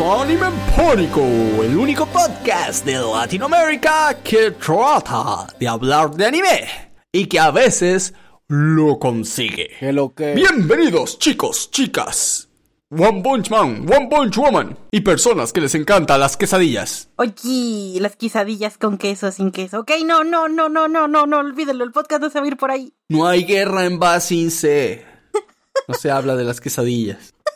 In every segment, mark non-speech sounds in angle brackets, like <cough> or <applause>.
Anime Empórico, el único podcast de Latinoamérica que trata de hablar de anime y que a veces lo consigue. ¿Qué lo que? Bienvenidos chicos, chicas, One Punch Man, One Punch Woman y personas que les encantan las quesadillas. Oye, las quesadillas con queso, sin queso. Ok, no, no, no, no, no, no, no, olvídelo, el podcast no se va a ir por ahí. No hay guerra en Basin C. No se habla de las quesadillas. <laughs>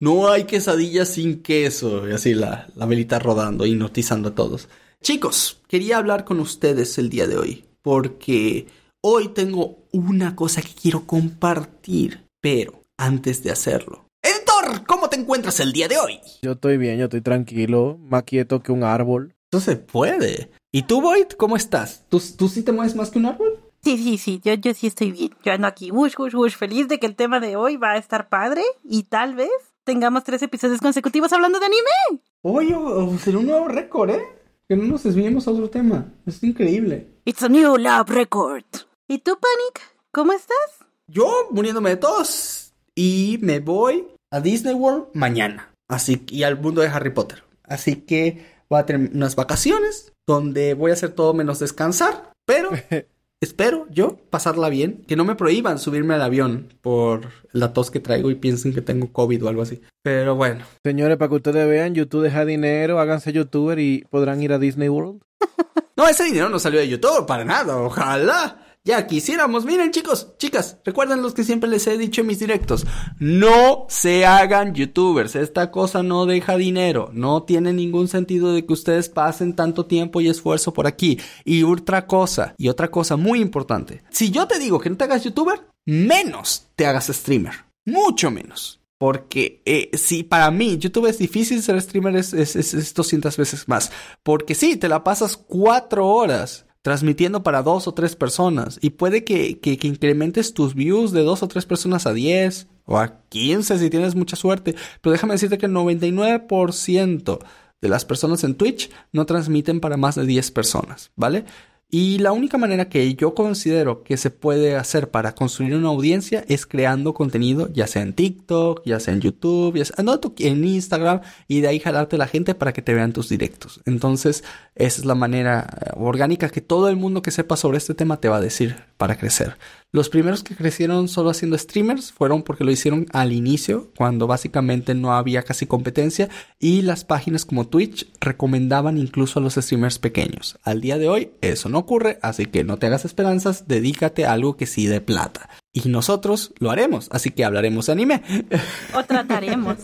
No hay quesadillas sin queso. Y así la, la velita rodando, hipnotizando a todos. Chicos, quería hablar con ustedes el día de hoy. Porque hoy tengo una cosa que quiero compartir. Pero antes de hacerlo. Editor, ¿cómo te encuentras el día de hoy? Yo estoy bien, yo estoy tranquilo, más quieto que un árbol. Eso se puede. ¿Y tú, Void, cómo estás? ¿Tú, ¿Tú sí te mueves más que un árbol? Sí, sí, sí, yo, yo sí estoy bien. Yo ando aquí, wush, wush, wush, feliz de que el tema de hoy va a estar padre y tal vez tengamos tres episodios consecutivos hablando de anime. Oye, sería un nuevo récord, ¿eh? Que no nos desviemos a otro tema. Es increíble. It's a new love record. ¿Y tú, Panic? ¿Cómo estás? Yo muriéndome de tos. Y me voy a Disney World mañana. Así y al mundo de Harry Potter. Así que voy a tener unas vacaciones donde voy a hacer todo menos descansar. Pero <laughs> espero yo pasarla bien. Que no me prohíban subirme al avión por la tos que traigo y piensen que tengo COVID o algo así. Pero bueno. Señores, para que ustedes vean, YouTube deja dinero, háganse youtuber y podrán ir a Disney World. <laughs> No, ese dinero no salió de YouTube para nada. Ojalá. Ya quisiéramos. Miren, chicos, chicas, recuerden los que siempre les he dicho en mis directos. No se hagan youtubers. Esta cosa no deja dinero. No tiene ningún sentido de que ustedes pasen tanto tiempo y esfuerzo por aquí. Y otra cosa, y otra cosa muy importante. Si yo te digo que no te hagas youtuber, menos te hagas streamer. Mucho menos. Porque eh, si para mí YouTube es difícil ser streamer es, es 200 veces más. Porque sí, te la pasas cuatro horas transmitiendo para dos o tres personas. Y puede que, que, que, incrementes tus views de dos o tres personas a 10 o a 15 si tienes mucha suerte. Pero déjame decirte que el 99% de las personas en Twitch no transmiten para más de 10 personas, ¿vale? Y la única manera que yo considero que se puede hacer para construir una audiencia es creando contenido, ya sea en TikTok, ya sea en YouTube, ya sea en Instagram, y de ahí jalarte la gente para que te vean tus directos. Entonces, esa es la manera orgánica que todo el mundo que sepa sobre este tema te va a decir para crecer. Los primeros que crecieron solo haciendo streamers fueron porque lo hicieron al inicio, cuando básicamente no había casi competencia, y las páginas como Twitch recomendaban incluso a los streamers pequeños. Al día de hoy eso no ocurre, así que no te hagas esperanzas, dedícate a algo que sí de plata. Y nosotros lo haremos, así que hablaremos de anime. <laughs> O trataremos.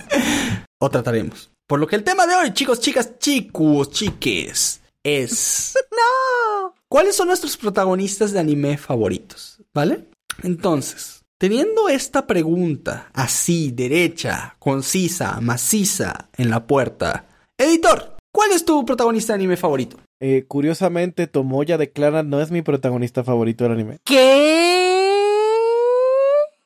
o trataremos. Por lo que el tema de hoy, chicos, chicas, chicos, chiques, es... <laughs> ¡No! ¿Cuáles son nuestros protagonistas de anime favoritos? ¿Vale? Entonces, teniendo esta pregunta así, derecha, concisa, maciza en la puerta, editor, ¿cuál es tu protagonista de anime favorito? Eh, curiosamente, Tomoya de Clara no es mi protagonista favorito del anime. ¿Qué?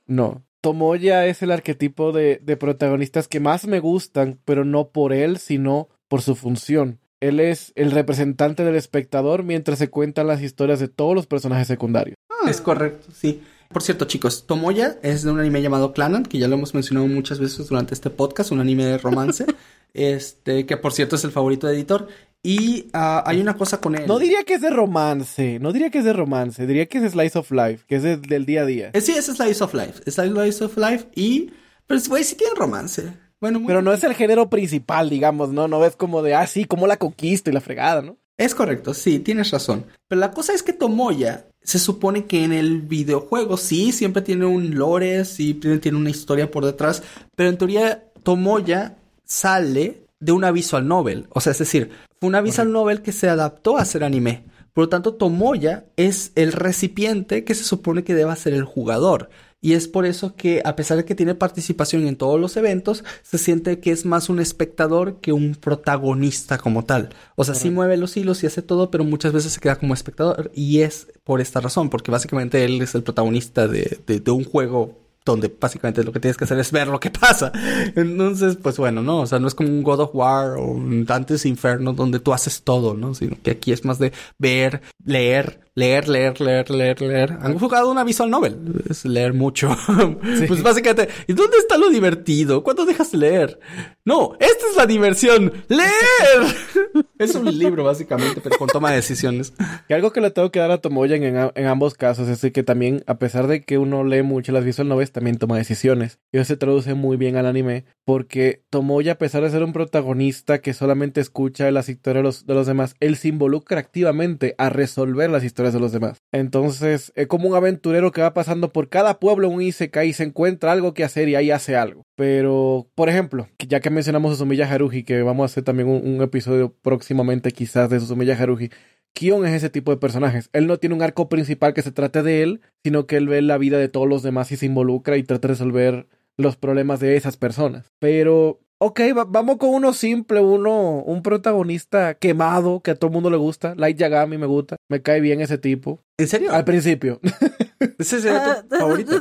No. Tomoya es el arquetipo de, de protagonistas que más me gustan, pero no por él, sino por su función. Él es el representante del espectador mientras se cuentan las historias de todos los personajes secundarios. Ah. Es correcto, sí. Por cierto, chicos, Tomoya es de un anime llamado Clanan, que ya lo hemos mencionado muchas veces durante este podcast, un anime de romance, <laughs> este, que por cierto es el favorito de editor. Y uh, hay una cosa con él. No diría que es de romance, no diría que es de romance, diría que es Slice of Life, que es de, del día a día. Eh, sí, es Slice of Life, es Slice of Life y... Pero, güey, sí tiene romance. Bueno, Pero no es el género principal, digamos, ¿no? No es como de, ah, sí, como la conquista y la fregada, ¿no? Es correcto, sí, tienes razón. Pero la cosa es que Tomoya se supone que en el videojuego sí, siempre tiene un lore, sí, tiene una historia por detrás, pero en teoría Tomoya sale de una visual novel. O sea, es decir, fue una visual novel que se adaptó a ser anime. Por lo tanto, Tomoya es el recipiente que se supone que deba ser el jugador. Y es por eso que, a pesar de que tiene participación en todos los eventos, se siente que es más un espectador que un protagonista como tal. O sea, sí mueve los hilos y hace todo, pero muchas veces se queda como espectador. Y es por esta razón, porque básicamente él es el protagonista de, de, de un juego donde básicamente lo que tienes que hacer es ver lo que pasa. <laughs> Entonces, pues bueno, no, o sea, no es como un God of War o un Dante's Inferno donde tú haces todo, ¿no? Sino que aquí es más de ver, leer leer, leer, leer, leer, leer. Han jugado una visual novel. Es leer mucho. <laughs> pues básicamente, ¿y dónde está lo divertido? ¿Cuándo dejas de leer? No, esta es la diversión. ¡Leer! <laughs> es un libro, básicamente, pero con toma de decisiones. Y algo que le tengo que dar a Tomoya en, en, ambos casos es que también, a pesar de que uno lee mucho las visual novels, también toma decisiones. Y eso se traduce muy bien al anime, porque Tomoya, a pesar de ser un protagonista que solamente escucha las historias de los, de los demás, él se involucra activamente a resolver las historias de los demás. Entonces, es como un aventurero que va pasando por cada pueblo un Isekai y se encuentra algo que hacer y ahí hace algo. Pero, por ejemplo, ya que mencionamos a Sumiya Haruhi, que vamos a hacer también un, episodio próximamente quizás de Sumiya Haruhi, Kion es ese tipo de personajes. Él no tiene un arco principal que se trate de él, sino que él ve la vida de todos los demás y se involucra y trata de resolver los problemas de esas personas. Pero Ok, vamos con uno simple, uno, un protagonista quemado que a todo el mundo le gusta. Light Yagami me gusta, me cae bien ese tipo. ¿En serio? Al principio. <laughs> ¿Ese sería tu favorito?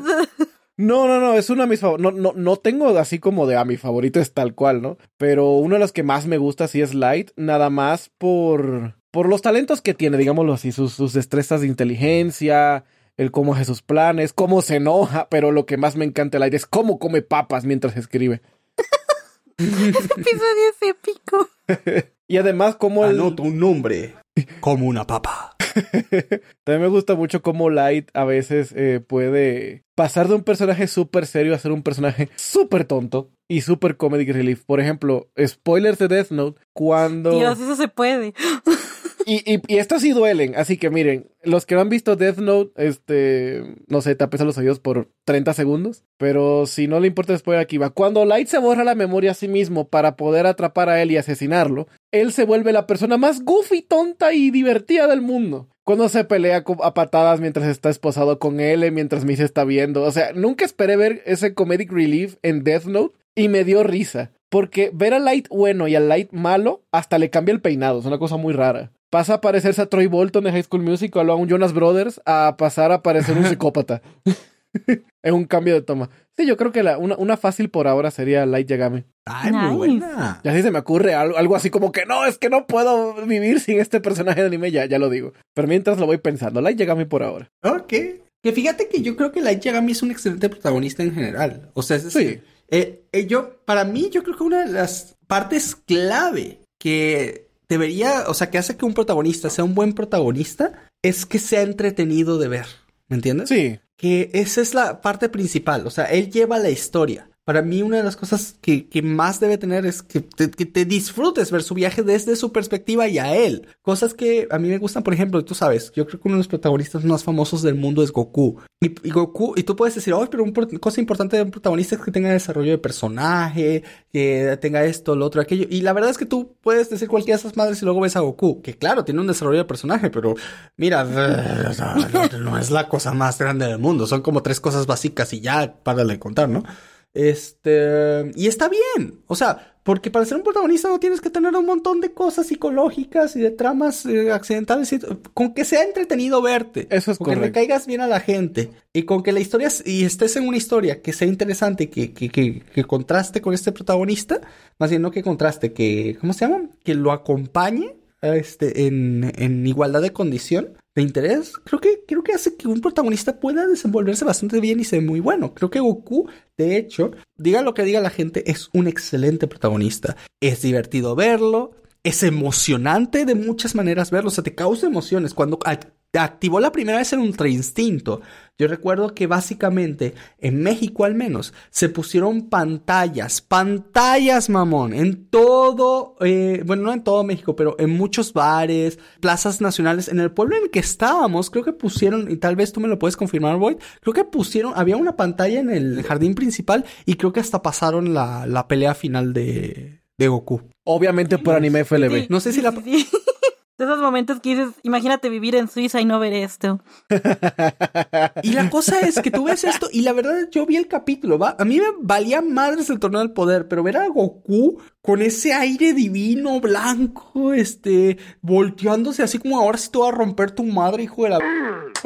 No, no, no, es uno de mis favoritos. No, no, no tengo así como de a mi favorito es tal cual, ¿no? Pero uno de los que más me gusta sí es Light, nada más por, por los talentos que tiene, digámoslo así, sus, sus destrezas de inteligencia, el cómo hace sus planes, cómo se enoja, pero lo que más me encanta de Light es cómo come papas mientras escribe. <laughs> Ese episodio es épico. y además, como el. Anoto un nombre. Como una papa. También me gusta mucho cómo Light a veces eh, puede pasar de un personaje súper serio a ser un personaje súper tonto y súper comedy relief. Por ejemplo, spoilers de Death Note, cuando... Dios, eso se puede. Y, y, estos sí duelen, así que miren, los que no han visto Death Note, este, no sé, tapes a los oídos por 30 segundos, pero si no le importa después aquí va. Cuando Light se borra la memoria a sí mismo para poder atrapar a él y asesinarlo, él se vuelve la persona más goofy, tonta y divertida del mundo. Cuando se pelea a patadas mientras está esposado con él, mientras Miss está viendo. O sea, nunca esperé ver ese comedic relief en Death Note y me dio risa. Porque ver a Light bueno y a Light malo hasta le cambia el peinado. Es una cosa muy rara pasa a parecerse a Troy Bolton de High School Musical o a un Jonas Brothers a pasar a parecer un <laughs> psicópata. <laughs> es un cambio de toma. Sí, yo creo que la, una, fácil por ahora sería Light Yagami. Ay, muy buena. Ya sí se me ocurre algo, algo, así como que no, es que no puedo vivir sin este personaje de anime, ya, ya lo digo. Pero mientras lo voy pensando, Light Yagami por ahora. Ok. Que fíjate que yo creo que Light Yagami es un excelente protagonista en general. O sea, es sí. Eh, eh, yo, para mí, yo creo que una de las partes clave que debería, o sea, que hace que un protagonista sea un buen protagonista, es que sea entretenido de ver. ¿Me entiendes? Sí. Que esa es la parte principal. O sea, él lleva la historia. Para mí una de las cosas que, más debe tener es que te, que te, disfrutes ver su viaje desde su perspectiva y a él. Cosas que a mí me gustan, por ejemplo, tú sabes, yo creo que uno de los protagonistas más famosos del mundo es Goku. Y, Goku, y tú puedes decir, oh, pero una cosa importante de un protagonista es que tenga desarrollo de personaje, que tenga esto, lo otro, aquello. Y la verdad es que tú puedes decir cualquiera de esas madres y luego ves a Goku, que claro, tiene un desarrollo de personaje, pero mira, <laughs> no es la cosa más grande del mundo. Son como tres cosas básicas y ya, para de contar, ¿no? Este, y está bien, o sea, porque para ser un protagonista no tienes que tener un montón de cosas psicológicas y de tramas eh, accidentales, y, con que sea entretenido verte, eso es con que le caigas bien a la gente y con que la historia y estés en una historia que sea interesante, que, que, que, que contraste con este protagonista, más bien no que contraste, que, ¿cómo se llama? Que lo acompañe este, en, en igualdad de condición de interés, creo que, creo que hace que un protagonista pueda desenvolverse bastante bien y ser muy bueno. Creo que Goku, de hecho, diga lo que diga la gente, es un excelente protagonista. Es divertido verlo, es emocionante de muchas maneras verlo, o sea, te causa emociones. Cuando activó la primera vez el Ultra Instinto, yo recuerdo que básicamente en México al menos se pusieron pantallas, pantallas mamón, en todo, eh, bueno, no en todo México, pero en muchos bares, plazas nacionales, en el pueblo en el que estábamos, creo que pusieron, y tal vez tú me lo puedes confirmar, Boyd, creo que pusieron, había una pantalla en el jardín principal y creo que hasta pasaron la, la pelea final de, de Goku. Obviamente por anime FLB. No sé si la... De esos momentos que dices, imagínate vivir en Suiza y no ver esto. y la cosa es que tú ves esto y la verdad yo vi el capítulo, ¿va? A mí me valía madres el torneo del poder, pero ver a Goku con ese aire divino, blanco, este, volteándose así como ahora sí te voy a romper tu madre, hijo de la...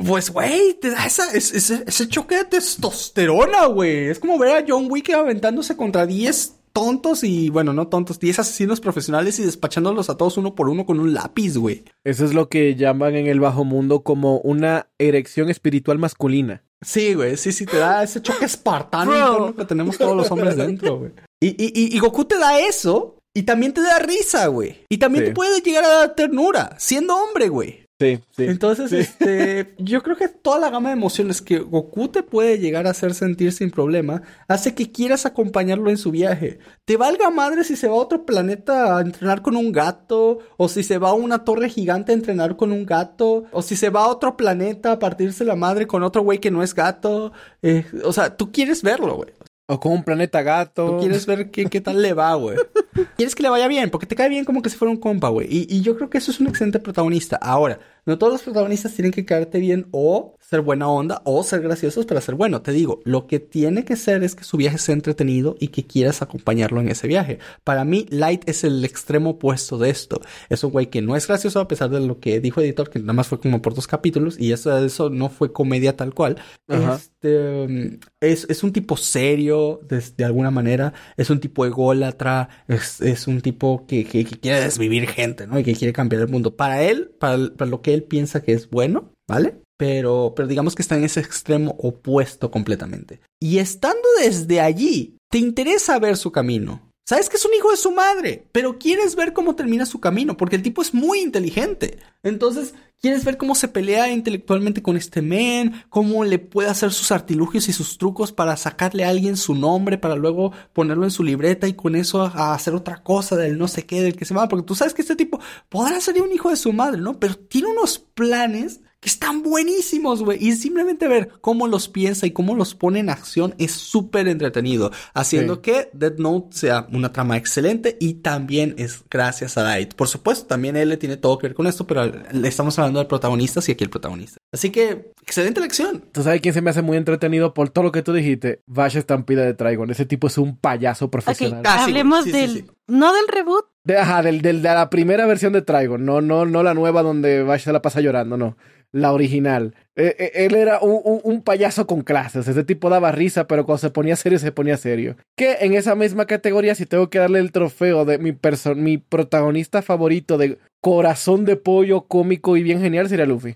Pues, güey, te da esa, ese, ese choque de testosterona, güey. Es como ver a John Wick aventándose contra 10 tontos y, bueno, no tontos, 10 asesinos profesionales y despachándolos a todos uno por uno con un lápiz, güey. Eso es lo que llaman en el bajo mundo como una erección espiritual masculina. Sí, güey, sí, sí, te da ese choque espartano interno que tenemos todos los hombres dentro, güey. Y, y, y, y Goku te da eso y también te da risa, güey. Y también Sí. te puede llegar a dar ternura, siendo hombre, güey. Sí, sí. Entonces, Sí. este, yo creo que toda la gama de emociones que Goku te puede llegar a hacer sentir sin problema hace que quieras acompañarlo en su viaje. Te valga madre si se va a otro planeta a entrenar con un gato, o si se va a una torre gigante a entrenar con un gato, o si se va a otro planeta a partirse la madre con otro güey que no es gato. Eh, o sea, tú quieres verlo, güey. O con un planeta gato. Tú quieres ver qué, qué tal le va, güey. <laughs> Quieres que le vaya bien, porque te cae bien como que si fuera un compa, güey. Y, y yo creo que eso es un excelente protagonista. Ahora, no todos los protagonistas tienen que caerte bien o ser buena onda o ser graciosos para ser bueno. Te digo, lo que tiene que ser es que su viaje sea entretenido y que quieras acompañarlo en ese viaje. Para mí, Light es el extremo opuesto de esto. Es un güey que no es gracioso a pesar de lo que dijo Editor, que nada más fue como por dos capítulos y eso, eso no fue comedia tal cual. Ajá. Este, es, es un tipo serio de, de alguna manera, es un tipo ególatra, es, es un tipo que, que, que quiere desvivir gente, ¿no? Y que quiere cambiar el mundo. Para él, para, para lo que él piensa que es bueno, ¿vale? Pero, pero digamos que está en ese extremo opuesto completamente. Y estando desde allí, te interesa ver su camino. Sabes que es un hijo de su madre, pero quieres ver cómo termina su camino, porque el tipo es muy inteligente. Entonces, quieres ver cómo se pelea intelectualmente con este men, cómo le puede hacer sus artilugios y sus trucos para sacarle a alguien su nombre, para luego ponerlo en su libreta y con eso a, hacer otra cosa del no sé qué, del que se va. Porque tú sabes que este tipo podrá ser un hijo de su madre, ¿no? Pero tiene unos planes que están buenísimos, güey. Y simplemente ver cómo los piensa y cómo los pone en acción es súper entretenido. Haciendo Sí. que Dead Note sea una trama excelente y también es gracias a Light. Por supuesto, también él le tiene todo que ver con esto, pero le estamos hablando del protagonista y aquí el protagonista. Así que, excelente lección. ¿Tú sabes quién se me hace muy entretenido por todo lo que tú dijiste? Vash Estampida de Trigon. Ese tipo es un payaso profesional. Ah, sí, hablemos sí, del... sí. No del reboot, De, ajá, del, del- de la primera versión de Trigon. No, no, no la nueva donde Vash se la pasa llorando, no. La original. Eh, eh, él era un, un- un payaso con clases. Ese tipo daba risa, pero cuando se ponía serio, se ponía serio. Que en esa misma categoría, si tengo que darle el trofeo de mi, mi protagonista favorito de corazón de pollo cómico y bien genial, sería Luffy.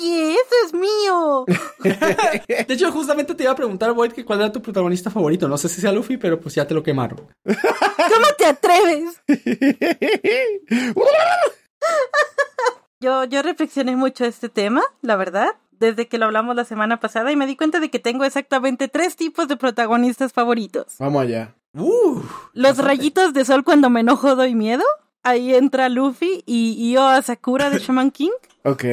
Oye, eso es mío. <laughs> De hecho, justamente te iba a preguntar, Void, que cuál era tu protagonista favorito. No sé si sea Luffy, pero pues ya te lo quemaron. ¿Cómo te atreves? <laughs> Yo, yo reflexioné mucho este tema, la verdad, desde que lo hablamos la semana pasada y me di cuenta de que tengo exactamente tres tipos de protagonistas favoritos. Vamos allá. Uh, Los rayitos de sol cuando me enojo doy miedo. Ahí entra Luffy y y Io Asakura de <laughs> Shaman King. Ok.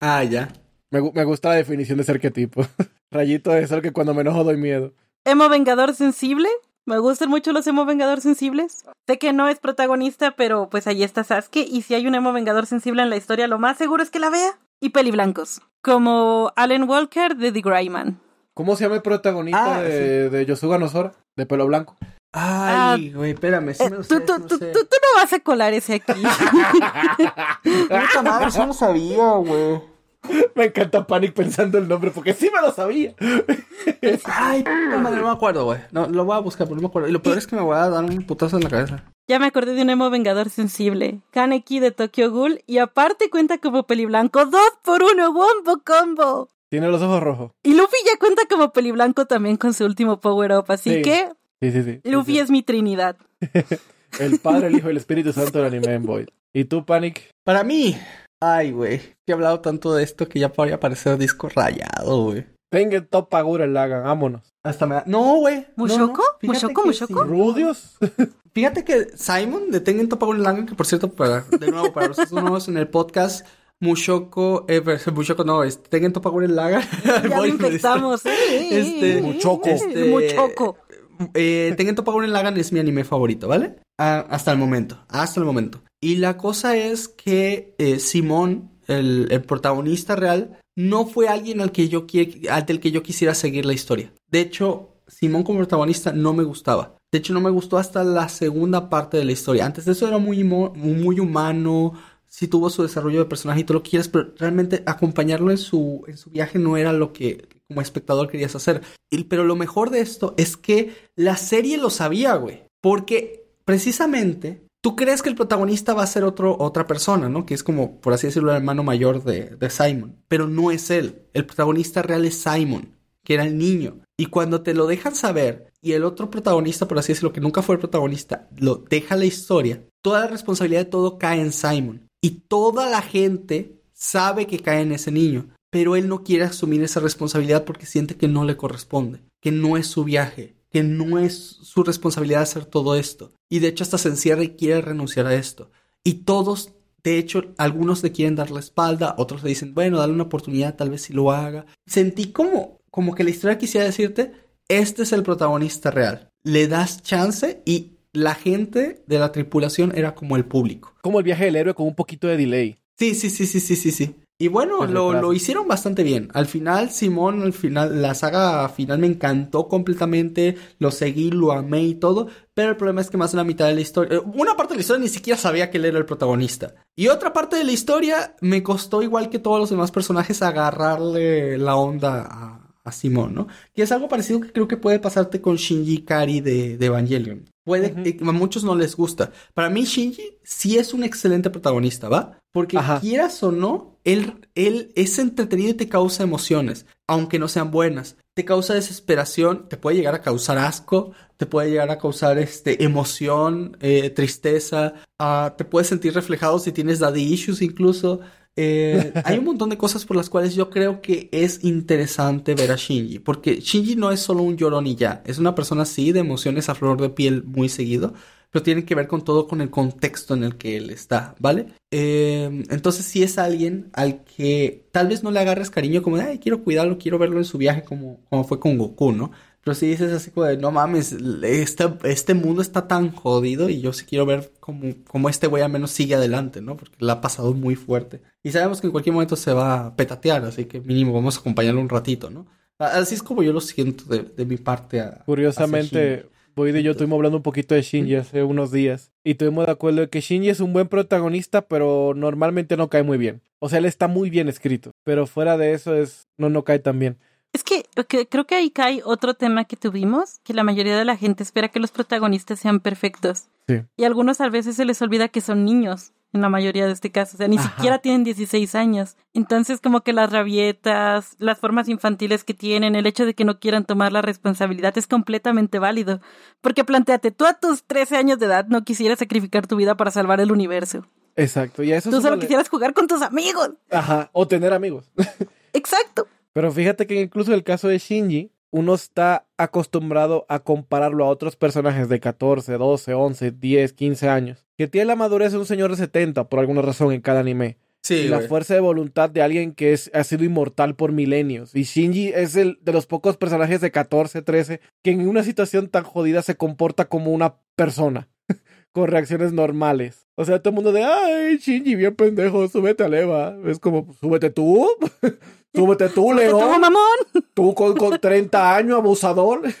ah, ya. Me, me gusta la definición de ser qué tipo. <laughs> Rayito de sol que cuando me enojo doy miedo. Emo Vengador Sensible. Me gustan mucho los Emo Vengador Sensibles. Sé que no es protagonista, pero pues ahí está Sasuke. Y si hay un Emo Vengador Sensible en la historia, lo más seguro es que la vea. Y peliblancos. Como Alan Walker de The Greyman. ¿Cómo se llama el protagonista Ah, de, de Yosuga Nosora? De pelo blanco. Ay, güey, espérame. Sí Eh, me tú, sí tú, sé. tú- tú no vas a colar ese aquí. <laughs> Puta madre, eso no sabía, güey. <laughs> me encanta Panic pensando el nombre porque sí me lo sabía. <laughs> Ay, puta madre, no me acuerdo, güey. No, lo voy a buscar, pero no me acuerdo. Y lo peor es que me voy a dar un putazo en la cabeza. ya me acordé de un emo vengador sensible. Kaneki de Tokyo Ghoul. Y aparte cuenta como peliblanco. ¡Dos por uno! ¡Wombo combo! Tiene los ojos rojos. Y Luffy ya cuenta como peliblanco también con su último power up. Así Sí. que Sí, sí, sí. Luffy Sí, es mi trinidad. <laughs> El Padre, el Hijo y el Espíritu Santo del anime en Void. ¿Y tú, Panic? Para mí. Ay, güey. He hablado tanto de esto que ya podría parecer disco rayado, güey. Tenga top Pagura el Lagan, vámonos. Hasta me da... No, güey. no, ¿Mushoko? no. Fíjate ¿Mushoko? que ¿Mushoko? sí. ¿Rudios? <laughs> Fíjate que Simon de Tengen Toppa Gurren Lagann, que por cierto, para, de nuevo, para los nuevos en el podcast, Mushoko, eh, pero- Mushoko no, es Tengen Toppa Gurren Lagann. Ya <laughs> lo infectamos. ¿eh? Este, Muchoco. este- Muchoco. Eh, Tengen Gurren Lagann es mi anime favorito, ¿vale? Hasta el momento, hasta el momento. Y la cosa es que eh, Simón, el, protagonista real, no fue alguien al que yo del que yo quisiera seguir la historia. De hecho, Simón como protagonista no me gustaba. De hecho, no me gustó hasta la segunda parte de la historia. Antes de eso era muy, muy humano, sí tuvo su desarrollo de personaje y todo lo que quieras, pero realmente acompañarlo en su, en su viaje no era lo que como espectador querías hacer. Y- pero lo mejor de esto es que la serie lo sabía, güey. Porque precisamente tú crees que el protagonista va a ser otro, otra persona, ¿no? Que es como, por así decirlo, el hermano mayor de, de Simon. Pero no es él. El protagonista real es Simon, que era el niño. Y cuando te lo dejan saber y el otro protagonista, por así decirlo, que nunca fue el protagonista, lo deja la historia, toda la responsabilidad de todo cae en Simon. Y toda la gente sabe que cae en ese niño, pero él no quiere asumir esa responsabilidad porque siente que no le corresponde, que no es su viaje, que no es su responsabilidad hacer todo esto. Y de hecho hasta se encierra y quiere renunciar a esto. Y todos, de hecho, algunos le quieren dar la espalda, otros le dicen, bueno, dale una oportunidad, tal vez si lo haga. Sentí como, como que la historia quisiera decirte, este es el protagonista real. Le das chance y la gente de la tripulación era como el público. Como el viaje del héroe con un poquito de delay. Sí, sí, sí, sí, sí, sí, sí. Y bueno, lo, lo hicieron bastante bien. Al final, Simón, al final, la saga final me encantó completamente. Lo seguí, lo amé y todo. Pero el problema es que más de la mitad de la historia, eh, una parte de la historia ni siquiera sabía que él era el protagonista. Y otra parte de la historia me costó, igual que todos los demás personajes, agarrarle la onda a, a Simón, ¿no? Que es algo parecido que creo que puede pasarte con Shinji Kari de, de Evangelion. Puede, eh, a muchos no les gusta. Para mí, Shinji sí es un excelente protagonista, ¿va? Porque Ajá. quieras o no, él, él es entretenido y te causa emociones, aunque no sean buenas. Te causa desesperación, te puede llegar a causar asco, te puede llegar a causar este, emoción, eh, tristeza, ah, te puedes sentir reflejado si tienes daddy issues incluso. Eh, <laughs> hay un montón de cosas por las cuales yo creo que es interesante ver a Shinji, porque Shinji no es solo un llorón y ya, es una persona así de emociones a flor de piel muy seguido, pero tiene que ver con todo con el contexto en el que él está, ¿vale? Eh, entonces sí es alguien al que tal vez no le agarres cariño como de, ay, quiero cuidarlo, quiero verlo en su viaje como, como fue con Goku, ¿no? Pero si dices así como de, no mames, este, este mundo está tan jodido y yo sí quiero ver cómo, cómo este güey al menos sigue adelante, ¿no? Porque la ha pasado muy fuerte. Y sabemos que en cualquier momento se va a petatear, así que mínimo vamos a acompañarlo un ratito, ¿no? Así es como yo lo siento de, de mi parte. a- Curiosamente. Boyd y yo estuvimos hablando un poquito de Shinji hace unos días. Y estuvimos de acuerdo de que Shinji es un buen protagonista, pero normalmente no cae muy bien. O sea, él está muy bien escrito. Pero fuera de eso es. no, no cae tan bien. Es que, que creo que ahí cae otro tema que tuvimos, que la mayoría de la gente espera que los protagonistas sean perfectos. Sí. Y a algunos a veces se les olvida que son niños, en la mayoría de este caso. O sea, ni Ajá. siquiera tienen 16 años. Entonces, como que las rabietas, las formas infantiles que tienen, el hecho de que no quieran tomar la responsabilidad es completamente válido. Porque planteate, tú a tus 13 años de edad no quisieras sacrificar tu vida para salvar el universo. Exacto. Y a eso Tú solo quisieras jugar con tus amigos. Ajá. O tener amigos. <laughs> Exacto. Pero fíjate que incluso el caso de Shinji, uno está acostumbrado a compararlo a otros personajes de 14, 12, 11, 10, 15 años, que tiene la madurez de un señor de 70 por alguna razón en cada anime. Sí, y la güey. fuerza de voluntad de alguien que es, ha sido inmortal por milenios. Y Shinji es el de los pocos personajes de 14, 13 que en una situación tan jodida se comporta como una persona. Con reacciones normales. O sea, todo el mundo de, ay, Shinji, bien pendejo, súbete a Eva. Es como, súbete tú. <laughs> súbete tú, ¡Tú, León. mamón! Tú con, con 30 años, abusador. <laughs>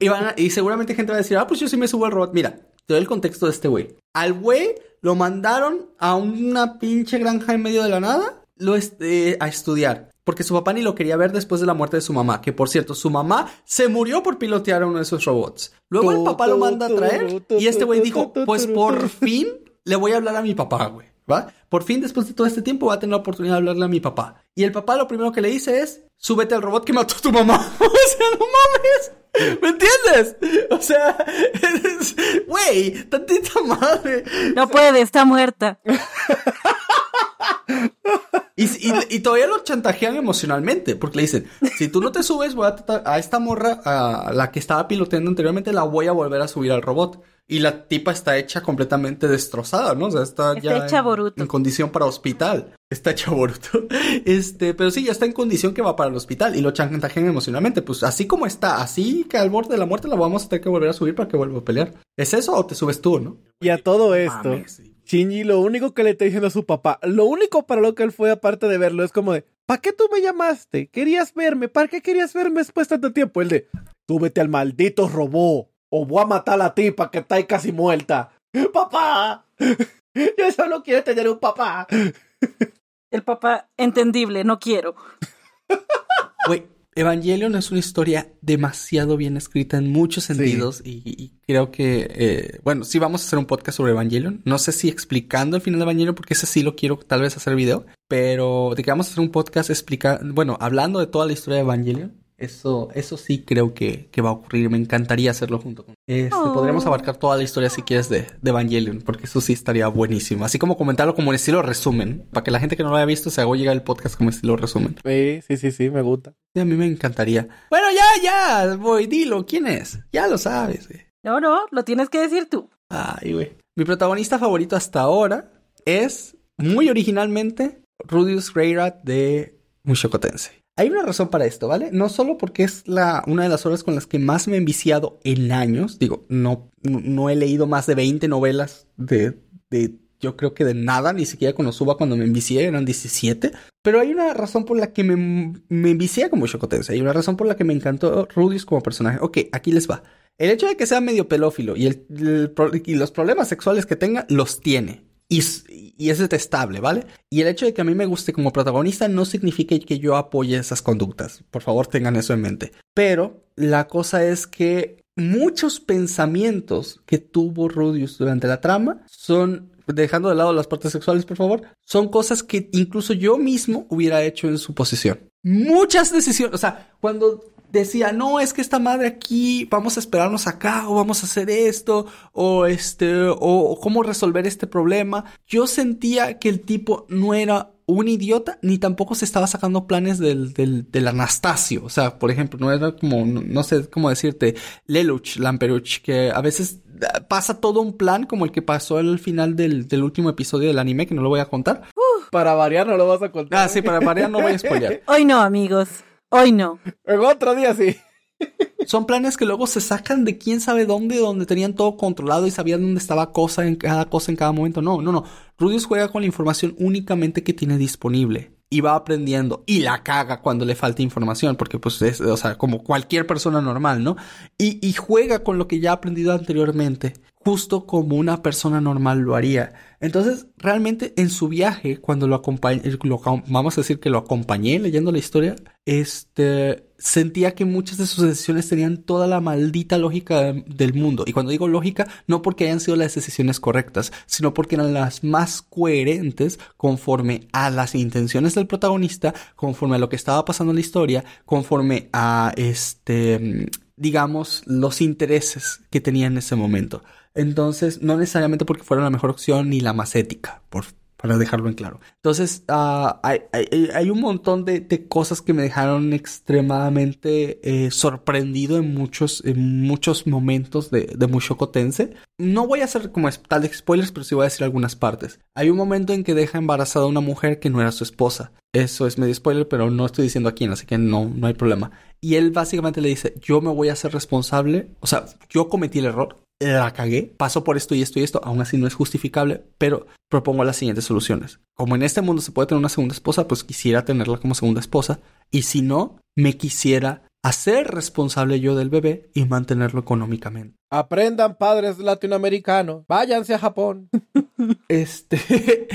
Y, van a- y seguramente gente va a decir, ah, pues yo sí me subo al robot. Mira, te doy el contexto de este güey. Al güey lo mandaron a una pinche granja en medio de la nada lo este, a estudiar. Porque su papá ni lo quería ver después de la muerte de su mamá. Que por cierto, su mamá se murió por pilotear a uno de esos robots. Luego el papá lo manda a traer. Y este güey dijo, pues por fin le voy a hablar a mi papá, güey. ¿Va? Por fin, después de todo este tiempo, va a tener la oportunidad de hablarle a mi papá. Y el papá lo primero que le dice es, súbete al robot que mató a tu mamá. <laughs> o sea, no mames. ¿Me entiendes? O sea, güey, tantita madre. No puede, está muerta. <laughs> Y, y- y todavía lo chantajean emocionalmente, porque le dicen, si tú no te subes, voy a tratar a esta morra, a la que estaba piloteando anteriormente, la voy a volver a subir al robot. Y la tipa está hecha completamente destrozada, ¿no? O sea, está, Está ya hecha en, boruto. en condición para hospital. Está hecha boruto. <laughs> Este, pero sí, ya está en condición que va para el hospital y lo chantajean emocionalmente. Pues así como está, así que al borde de la muerte la vamos a tener que volver a subir para que vuelva a pelear. ¿Es eso o te subes tú, no? Y a todo esto, Mames. Shinji lo único que le está diciendo a su papá, lo único para lo que él fue aparte de verlo es como de, ¿para qué tú me llamaste? ¿Querías verme? ¿Para qué querías verme después de tanto tiempo? Él de, tú vete al maldito robot o voy a matar a la tipa que está ahí casi muerta. <laughs> ¡Papá! <laughs> Yo solo quiero tener un papá. <laughs> El papá, entendible, no quiero. Güey, Evangelion es una historia demasiado bien escrita en muchos sentidos y, y creo que, eh, bueno, sí vamos a hacer un podcast sobre Evangelion. No sé si explicando el final de Evangelion, porque ese sí lo quiero tal vez hacer video, pero de que vamos a hacer un podcast explicando, bueno, hablando de toda la historia de Evangelion. Eso, eso sí creo que, que va a ocurrir. Me encantaría hacerlo junto con. Este, Oh. Podríamos abarcar toda la historia si quieres de, de Evangelion, porque eso sí estaría buenísimo. Así como comentarlo como en estilo resumen, para que la gente que no lo haya visto se haga llegar el podcast como estilo resumen. Sí, sí, sí, sí, me gusta. Sí, a mí me encantaría. Bueno, ya, ya, voy, dilo, ¿quién es? Ya lo sabes, güey. No, no, lo tienes que decir tú. Ay, güey. Mi protagonista favorito hasta ahora es, muy originalmente, Rudius Greyrat de Mushoku Tensei. Hay una razón para esto, ¿vale? No solo porque es la, una de las obras con las que más me he enviciado en años. Digo, no, no, he leído más de 20 novelas de, de, yo creo que de nada, ni siquiera con Osuba cuando me envicié, eran 17. Pero hay una razón por la que me, me envicié con Mushoku Tensei. Hay una razón por la que me encantó Rudius como personaje. Ok, aquí les va. El hecho de que sea medio pelófilo y, el, y los problemas sexuales que tenga, los tiene. Y, es detestable, ¿vale? Y el hecho de que a mí me guste como protagonista no significa que yo apoye esas conductas. Por favor, tengan eso en mente. Pero la cosa es que muchos pensamientos que tuvo Rudius durante la trama son, dejando de lado las partes sexuales, por favor, son cosas que incluso yo mismo hubiera hecho en su posición. Muchas decisiones, o sea, cuando decía, no, es que esta madre aquí, vamos a esperarnos acá, o vamos a hacer esto, o este, o, o, cómo resolver este problema. Yo sentía que el tipo no era un idiota, ni tampoco se estaba sacando planes del, del, del Anastasio. O sea, por ejemplo, no era como, no, no sé cómo decirte, Lelouch, Lamperuch, que a veces pasa todo un plan como el que pasó al final del, del último episodio del anime, que no lo voy a contar. Uh, para variar no lo vas a contar. Ah, sí, para variar no voy a spoilear. <laughs> Hoy no, amigos. Hoy no. En otro día sí. <laughs> Son planes que luego se sacan de quién sabe dónde, donde tenían todo controlado y sabían dónde estaba cosa en cada cosa en cada momento. No, no, no. Rudius juega con la información únicamente que tiene disponible. Y va aprendiendo. Y la caga cuando le falta información. Porque pues es, o sea, como cualquier persona normal, ¿no? Y, y juega con lo que ya ha aprendido anteriormente. Justo como una persona normal lo haría. Entonces, realmente en su viaje, cuando lo acompañé, vamos a decir que lo acompañé leyendo la historia, este, sentía que muchas de sus decisiones tenían toda la maldita lógica de, del mundo. Y cuando digo lógica, no porque hayan sido las decisiones correctas, sino porque eran las más coherentes conforme a las intenciones del protagonista, conforme a lo que estaba pasando en la historia, conforme a este, digamos, los intereses que tenía en ese momento. Entonces, no necesariamente porque fuera la mejor opción ni la más ética, por, para dejarlo en claro. Entonces, uh, hay, hay, hay, un montón de, de, cosas que me dejaron extremadamente eh, sorprendido en muchos, en muchos momentos de, de Mushoku. No voy a hacer como tal de spoilers, pero sí voy a decir algunas partes. Hay un momento en que deja embarazada a una mujer que no era su esposa. Eso es medio spoiler, pero no estoy diciendo a quién, así que no, no hay problema. Y él básicamente le dice, yo me voy a hacer responsable, o sea, yo cometí el error, la cagué, paso por esto y esto y esto, aún así no es justificable, pero propongo las siguientes soluciones. Como en este mundo se puede tener una segunda esposa, pues quisiera tenerla como segunda esposa, y si no, me quisiera hacer responsable yo del bebé y mantenerlo económicamente. Aprendan padres latinoamericanos, váyanse a Japón. <laughs> <laughs> este,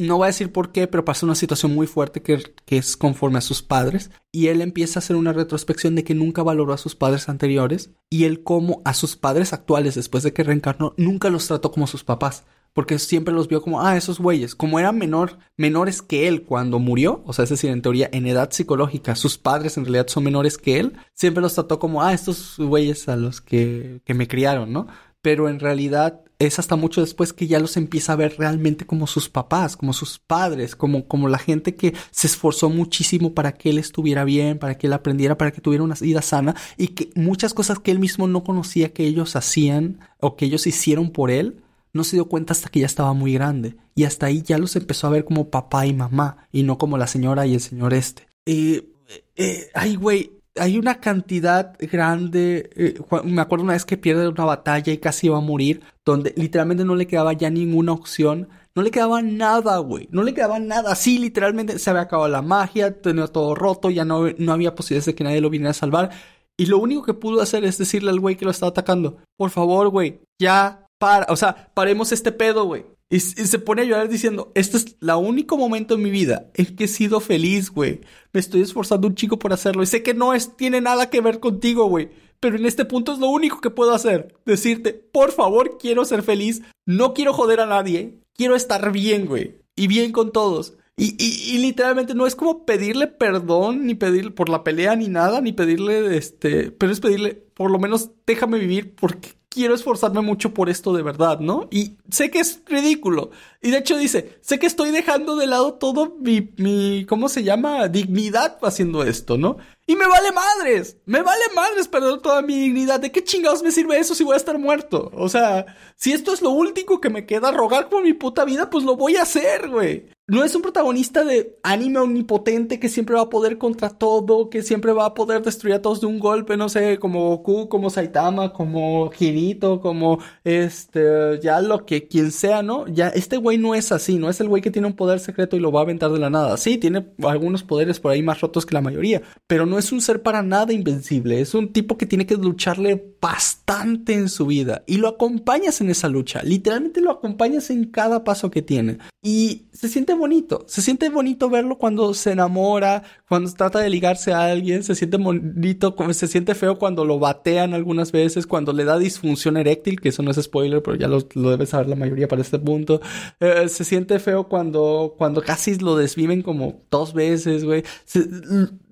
no voy a decir por qué, pero pasa una situación muy fuerte que, es conforme a sus padres y él empieza a hacer una retrospección de que nunca valoró a sus padres anteriores y él como a sus padres actuales después de que reencarnó nunca los trató como sus papás porque siempre los vio como ah esos güeyes como eran menor menores que él cuando murió o sea es decir en teoría en edad psicológica sus padres en realidad son menores que él siempre los trató como ah estos güeyes a los que, que me criaron no pero en realidad es hasta mucho después que ya los empieza a ver realmente como sus papás, como sus padres, como, como la gente que se esforzó muchísimo para que él estuviera bien, para que él aprendiera, para que tuviera una vida sana y que muchas cosas que él mismo no conocía que ellos hacían o que ellos hicieron por él, no se dio cuenta hasta que ya estaba muy grande. Y hasta ahí ya los empezó a ver como papá y mamá y no como la señora y el señor este. Eh, eh, ay, güey, hay una cantidad grande. Eh, me acuerdo una vez que pierde una batalla y casi iba a morir, donde literalmente no le quedaba ya ninguna opción. No le quedaba nada, güey. No le quedaba nada. Sí, literalmente se había acabado la magia, tenía todo roto, ya no, no había posibilidades de que nadie lo viniera a salvar. Y lo único que pudo hacer es decirle al güey que lo estaba atacando: Por favor, güey, ya para. O sea, paremos este pedo, güey. Y, se pone a llorar diciendo, este es el único momento en mi vida en que he sido feliz, güey. Me estoy esforzando un chico por hacerlo. Y sé que no es, tiene nada que ver contigo, güey. Pero en este punto es lo único que puedo hacer. Decirte, por favor, quiero ser feliz. No quiero joder a nadie. Quiero estar bien, güey. Y bien con todos. Y, y, y, literalmente no es como pedirle perdón, ni pedirle por la pelea, ni nada, ni pedirle, este, pero es pedirle, por lo menos déjame vivir porque quiero esforzarme mucho por esto de verdad, ¿no? Y sé que es ridículo. Y de hecho dice, sé que estoy dejando de lado todo mi, mi, ¿cómo se llama? Dignidad haciendo esto, ¿no? Y me vale madres, me vale madres perder toda mi dignidad. ¿De qué chingados me sirve eso si voy a estar muerto? O sea, si esto es lo último que me queda rogar por mi puta vida, pues lo voy a hacer, güey no es un protagonista de anime omnipotente que siempre va a poder contra todo, que siempre va a poder destruir a todos de un golpe, no sé, como Goku, como Saitama, como Kirito, como este, ya lo que quien sea, ¿no? Ya este güey no es así, no es el güey que tiene un poder secreto y lo va a aventar de la nada. Sí, tiene algunos poderes por ahí más rotos que la mayoría, pero no es un ser para nada invencible, es un tipo que tiene que lucharle bastante en su vida y lo acompañas en esa lucha, literalmente lo acompañas en cada paso que tiene y se siente bonito. Se siente bonito verlo cuando se enamora, cuando trata de ligarse a alguien. Se siente bonito, se siente feo cuando lo batean algunas veces, cuando le da disfunción eréctil, que eso no es spoiler, pero ya lo, lo debe saber la mayoría para este punto. Eh, se siente feo cuando, cuando casi lo desviven como dos veces, güey.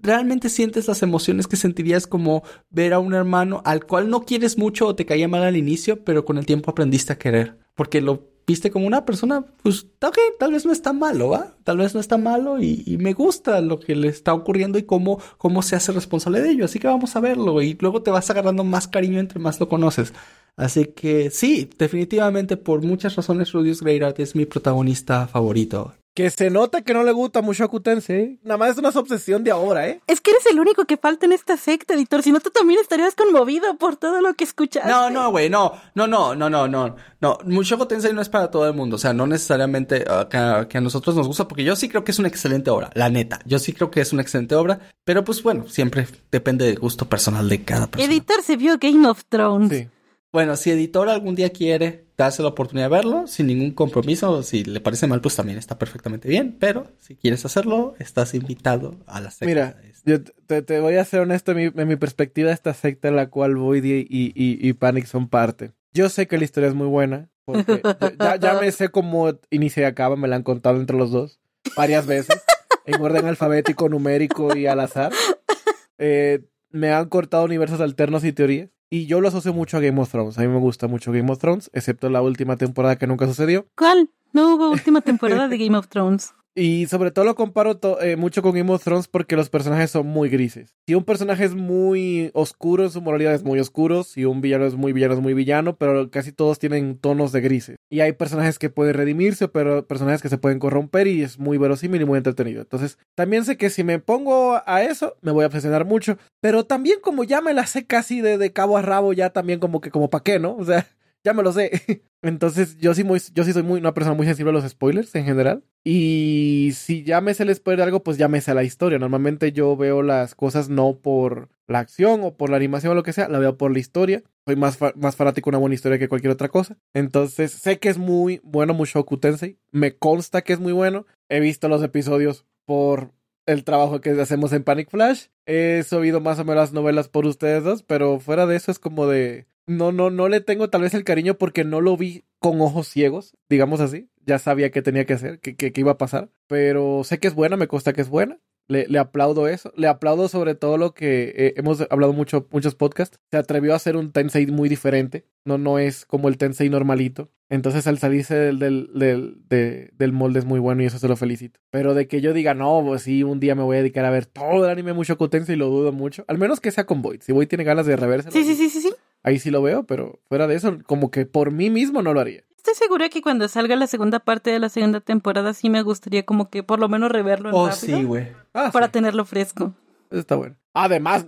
Realmente sientes las emociones que sentirías como ver a un hermano al cual no quieres mucho o te caía mal al inicio, pero con el tiempo aprendiste a querer. Porque lo viste como una persona, pues, ok, tal vez no está malo, ¿va? Tal vez no está malo y, me gusta lo que le está ocurriendo y cómo, cómo se hace responsable de ello. Así que vamos a verlo y luego te vas agarrando más cariño entre más lo conoces. Así que sí, definitivamente por muchas razones Rudius Greyrat es mi protagonista favorito. Que se nota que no le gusta mucho a Kutense, ¿eh? Nada más es una obsesión de ahora, ¿eh? Es que eres el único que falta en esta secta, editor. Si no, tú también estarías conmovido por todo lo que escuchas. No, no, güey, no. No, no, no, no, no. No, Mushoku Tensei no es para todo el mundo. O sea, no necesariamente uh, que, que, a nosotros nos gusta, porque yo sí creo que es una excelente obra, la neta. Yo sí creo que es una excelente obra, pero pues bueno, siempre depende del gusto personal de cada persona. Editor se vio Game of Thrones. Sí. Bueno, si editor algún día quiere darse la oportunidad de verlo, sin ningún compromiso, si le parece mal, pues también está perfectamente bien, pero si quieres hacerlo, estás invitado a la secta. Mira, yo te, voy a ser honesto en mi, perspectiva de esta secta en la cual Void y, y, y, Panic son parte. Yo sé que la historia es muy buena, porque <laughs> ya, ya, me sé cómo inicia y acaba, me la han contado entre los dos varias veces, en orden alfabético, numérico y al azar. Eh, me han cortado universos alternos y teorías. Y yo lo asocio mucho a Game of Thrones. A mí me gusta mucho Game of Thrones, excepto la última temporada que nunca sucedió. ¿Cuál? No hubo última temporada de Game of Thrones. Y sobre todo lo comparo eh, mucho con Game of Thrones porque los personajes son muy grises. Si un personaje es muy oscuro, su moralidad es muy oscuro. Si un villano es muy villano, es muy villano. Pero casi todos tienen tonos de grises. Y hay personajes que pueden redimirse, pero personajes que se pueden corromper y es muy verosímil y muy entretenido. Entonces, también sé que si me pongo a eso, me voy a obsesionar mucho. Pero también como ya me la sé casi de, de cabo a rabo, ya también como que como pa' qué, ¿no? O sea ya me lo sé. <laughs> Entonces, yo sí, muy, yo sí soy muy, una persona muy sensible a los spoilers en general. Y si ya me sé el spoiler de algo, pues ya me sé la historia. Normalmente yo veo las cosas no por la acción o por la animación o lo que sea, la veo por la historia. Soy más, más fanático de una buena historia que cualquier otra cosa. Entonces, sé que es muy bueno Mushoku Tensei. Me consta que es muy bueno. He visto los episodios por el trabajo que hacemos en Panic Flash. He subido más o menos las novelas por ustedes dos, pero fuera de eso es como de no, no, no le tengo tal vez el cariño porque no lo vi con ojos ciegos, digamos así. Ya sabía qué tenía que hacer, qué, iba a pasar. Pero sé que es buena, me consta que es buena. Le, le, aplaudo eso. Le aplaudo sobre todo lo que eh, hemos hablado mucho, muchos podcasts. Se atrevió a hacer un Tensei muy diferente. No, no es como el Tensei normalito. Entonces al salirse del, del, del, del, molde es muy bueno y eso se lo felicito. Pero de que yo diga, no, pues sí, un día me voy a dedicar a ver todo el anime mucho Tensei y lo dudo mucho. Al menos que sea con Void. Si Void tiene ganas de reverse. Sí, sí, sí, sí, sí ahí sí lo veo, pero fuera de eso, como que por mí mismo no lo haría. Estoy segura que cuando salga la segunda parte de la segunda temporada sí me gustaría como que por lo menos reverlo en oh, sí, güey. Ah, para tenerlo fresco. está bueno. Además,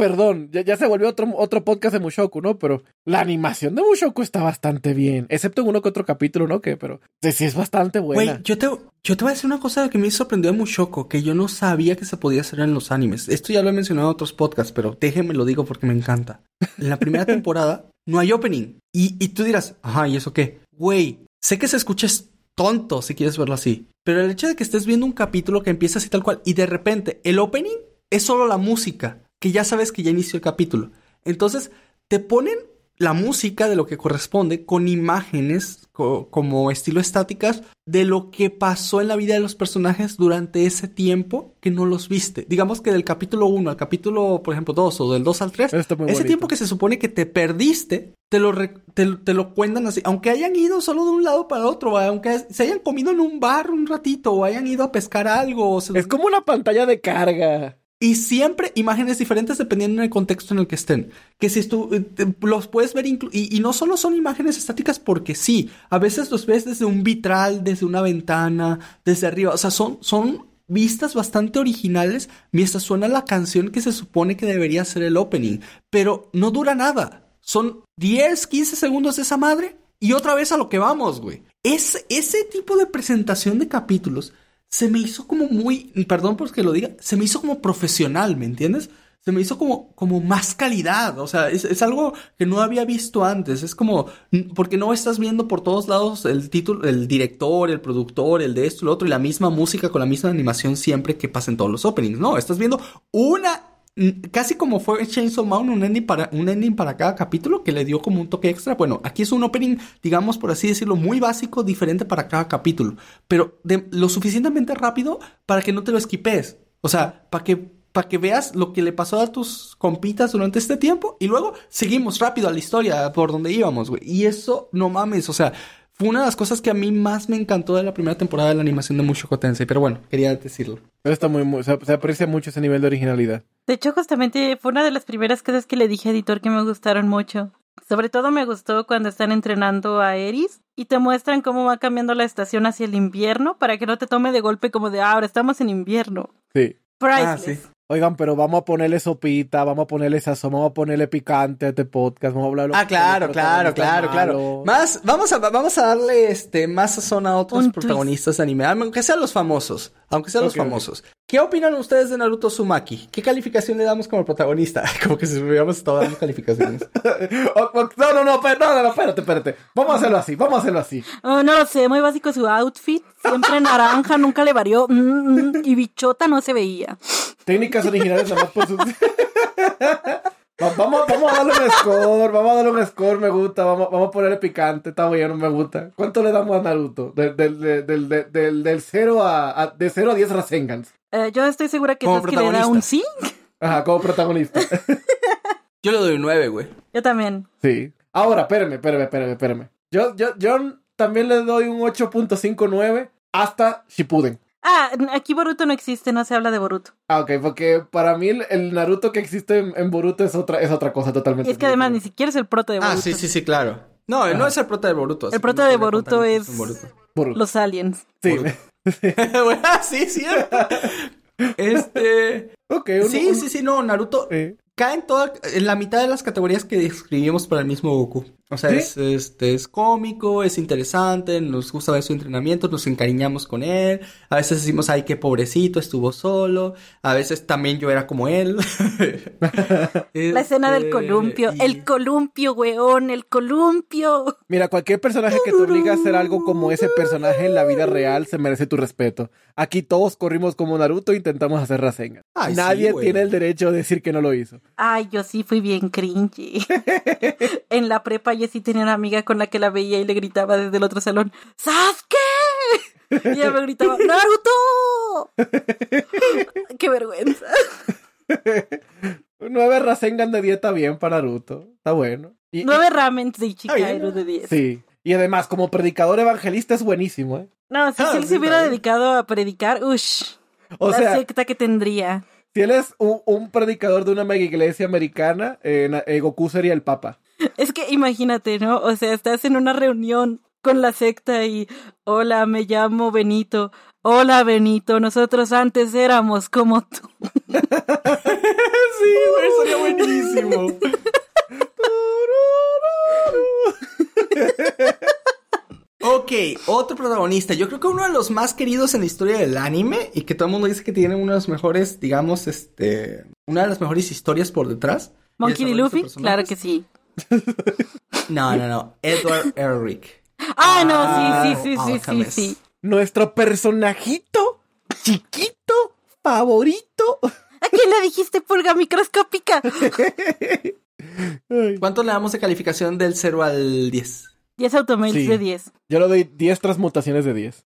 perdón, ya, se volvió otro, otro podcast de Mushoku, ¿no? Pero la animación de Mushoku está bastante bien. Excepto en uno que otro capítulo, ¿no? Que, pero sí, es bastante buena. Güey, yo te, yo te voy a decir una cosa que me sorprendió de Mushoku, que yo no sabía que se podía hacer en los animes. Esto ya lo he mencionado en otros podcasts, pero déjenme lo digo porque me encanta. En la primera <laughs> temporada no hay opening. Y, y tú dirás, ajá, ¿y eso qué? Güey, sé que se escucha tonto si quieres verlo así, pero el hecho de que estés viendo un capítulo que empieza así tal cual y de repente el opening es solo la música, que ya sabes que ya inició el capítulo. Entonces te ponen la música de lo que corresponde con imágenes como estilo estáticas de lo que pasó en la vida de los personajes durante ese tiempo que no los viste. Digamos que del capítulo 1 al capítulo, por ejemplo, 2 o del 2 al 3, ese tiempo que se supone que te perdiste, te lo, te, lo cuentan así. Aunque hayan ido solo de un lado para otro, aunque se hayan comido en un bar un ratito o hayan ido a pescar algo. Es como una pantalla de carga. Y siempre imágenes diferentes dependiendo del contexto en el que estén. Que si tú eh, los puedes ver y, y, no solo son imágenes estáticas porque sí, a veces los ves desde un vitral, desde una ventana, desde arriba. O sea, son, son vistas bastante originales mientras suena la canción que se supone que debería ser el opening. Pero no dura nada. Son 10, 15 segundos de esa madre y otra vez a lo que vamos, güey. Es, ese tipo de presentación de capítulos se me hizo como muy, perdón por que lo diga, se me hizo como profesional, ¿me entiendes? Se me hizo como, como más calidad, o sea, es, algo que no había visto antes, es como, porque no estás viendo por todos lados el título, el director, el productor, el de esto, el otro, y la misma música con la misma animación siempre que pasa en todos los openings, no, estás viendo una casi como fue Chainsaw Man, un ending, para, un ending para cada capítulo que le dio como un toque extra. Bueno, aquí es un opening, digamos por así decirlo, muy básico, diferente para cada capítulo, pero de, lo suficientemente rápido para que no te lo esquipes. O sea, para que, para que veas lo que le pasó a tus compitas durante este tiempo y luego seguimos rápido a la historia por donde íbamos, güey. Y eso, no mames, o sea, fue una de las cosas que a mí más me encantó de la primera temporada de la animación de Mushoku Tensei, pero bueno, quería decirlo. está muy, se, aprecia mucho ese nivel de originalidad. De hecho, justamente fue una de las primeras cosas que le dije a Editor que me gustaron mucho. Sobre todo me gustó cuando están entrenando a Eris y te muestran cómo va cambiando la estación hacia el invierno para que no te tome de golpe como de ah, ahora estamos en invierno. Sí. Priceless. Ah, Oigan, pero vamos a ponerle sopita, vamos a ponerle sazón, vamos a ponerle picante a este podcast, vamos a hablar Ah, claro, claro, claro, claro. Más, vamos a, vamos a darle este más sazón a otros protagonistas de anime, aunque sean los famosos, aunque sean los famosos. ¿Qué opinan ustedes de Naruto Uzumaki? ¿Qué calificación le damos como protagonista? <laughs> Como que si hubiéramos todas las calificaciones. <laughs> no, no, no, no, no, espérate, espérate. Vamos a hacerlo así, vamos a hacerlo así. Oh, no lo sé, muy básico su outfit. Siempre <laughs> naranja, nunca le varió. Mm, mm, y bichota no se veía. Técnicas originales nada más por sus... Vamos, vamos a darle un score, vamos a darle un score, me gusta, vamos, vamos a ponerle picante, está bueno, me gusta. ¿Cuánto le damos a Naruto? Del, del, del, del, del 0 a, de 0 a 10 Rasengans. Eh, yo estoy segura que es que le da un 5. Ajá, como protagonista. <laughs> yo le doy un 9, güey. Yo también. Sí. Ahora, espérame, espérame, espérame, espérame. Yo, yo, yo también le doy un 8.59 hasta Shippuden. Ah, aquí Boruto no existe, no se habla de Boruto. Ah, ok, porque para mí el, Naruto que existe en, Boruto es otra, es otra cosa totalmente. Y es que además ni siquiera es el prota de ah, Boruto. Ah, sí, sí, sí, claro. No, no es el prota de Boruto. El prota de Boruto es los aliens. Sí. <laughs> <laughs> sí, cierto. <laughs> Este. Ok, Sí, sí, sí, no, Naruto cae en toda, en la mitad de las categorías que describimos para el mismo Goku. O sea, es, este, es cómico, es interesante, nos gusta ver su entrenamiento, nos encariñamos con él. A veces decimos, ay, qué pobrecito, estuvo solo. A veces también yo era como él. <laughs> La escena del este, columpio. El columpio, weón, el columpio. Mira, cualquier personaje que te obliga a hacer algo como ese personaje en la vida real se merece tu respeto. Aquí todos corrimos como Naruto e intentamos hacer Rasengan. Nadie tiene el derecho de decir que no lo hizo. Ay, yo sí fui bien cringy. <laughs> en la prepa yo sí tenía una amiga con la que la veía y le gritaba desde el otro salón, ¡Sasuke! Y ella me gritaba, ¡Naruto! <laughs> ¡Qué vergüenza! Nueve Rasengan de dieta bien para Naruto. Está bueno. Nueve ramen de Ichikairu de diez. Sí. Y además, como predicador evangelista es buenísimo, ¿eh? No, si, él se hubiera dedicado a predicar, ush. O la sea, secta que tendría. Si él es un, predicador de una mega iglesia americana, eh, eh, Goku sería el papa. Es que imagínate, ¿no? O sea, estás en una reunión con la secta y, hola, me llamo Benito. Hola, Benito, nosotros antes éramos como tú. <laughs> sí, güey, sería buenísimo. <laughs> <laughs> Ok, otro protagonista. Yo creo que uno de los más queridos en la historia del anime y que todo el mundo dice que tiene uno de los mejores, digamos, este, una de las mejores historias por detrás. Monkey y Luffy, claro que sí. <laughs> no, no, no. Edward Elric. Ah, no, Ah, sí, sí, sí, sí, sí, Alchemist. sí. Nuestro personajito chiquito favorito. ¿A quién le dijiste pulga microscópica? <laughs> ¿Cuánto le damos de calificación del 0 al 10? 10 automails Sí. de 10. Yo le doy 10 transmutaciones de 10.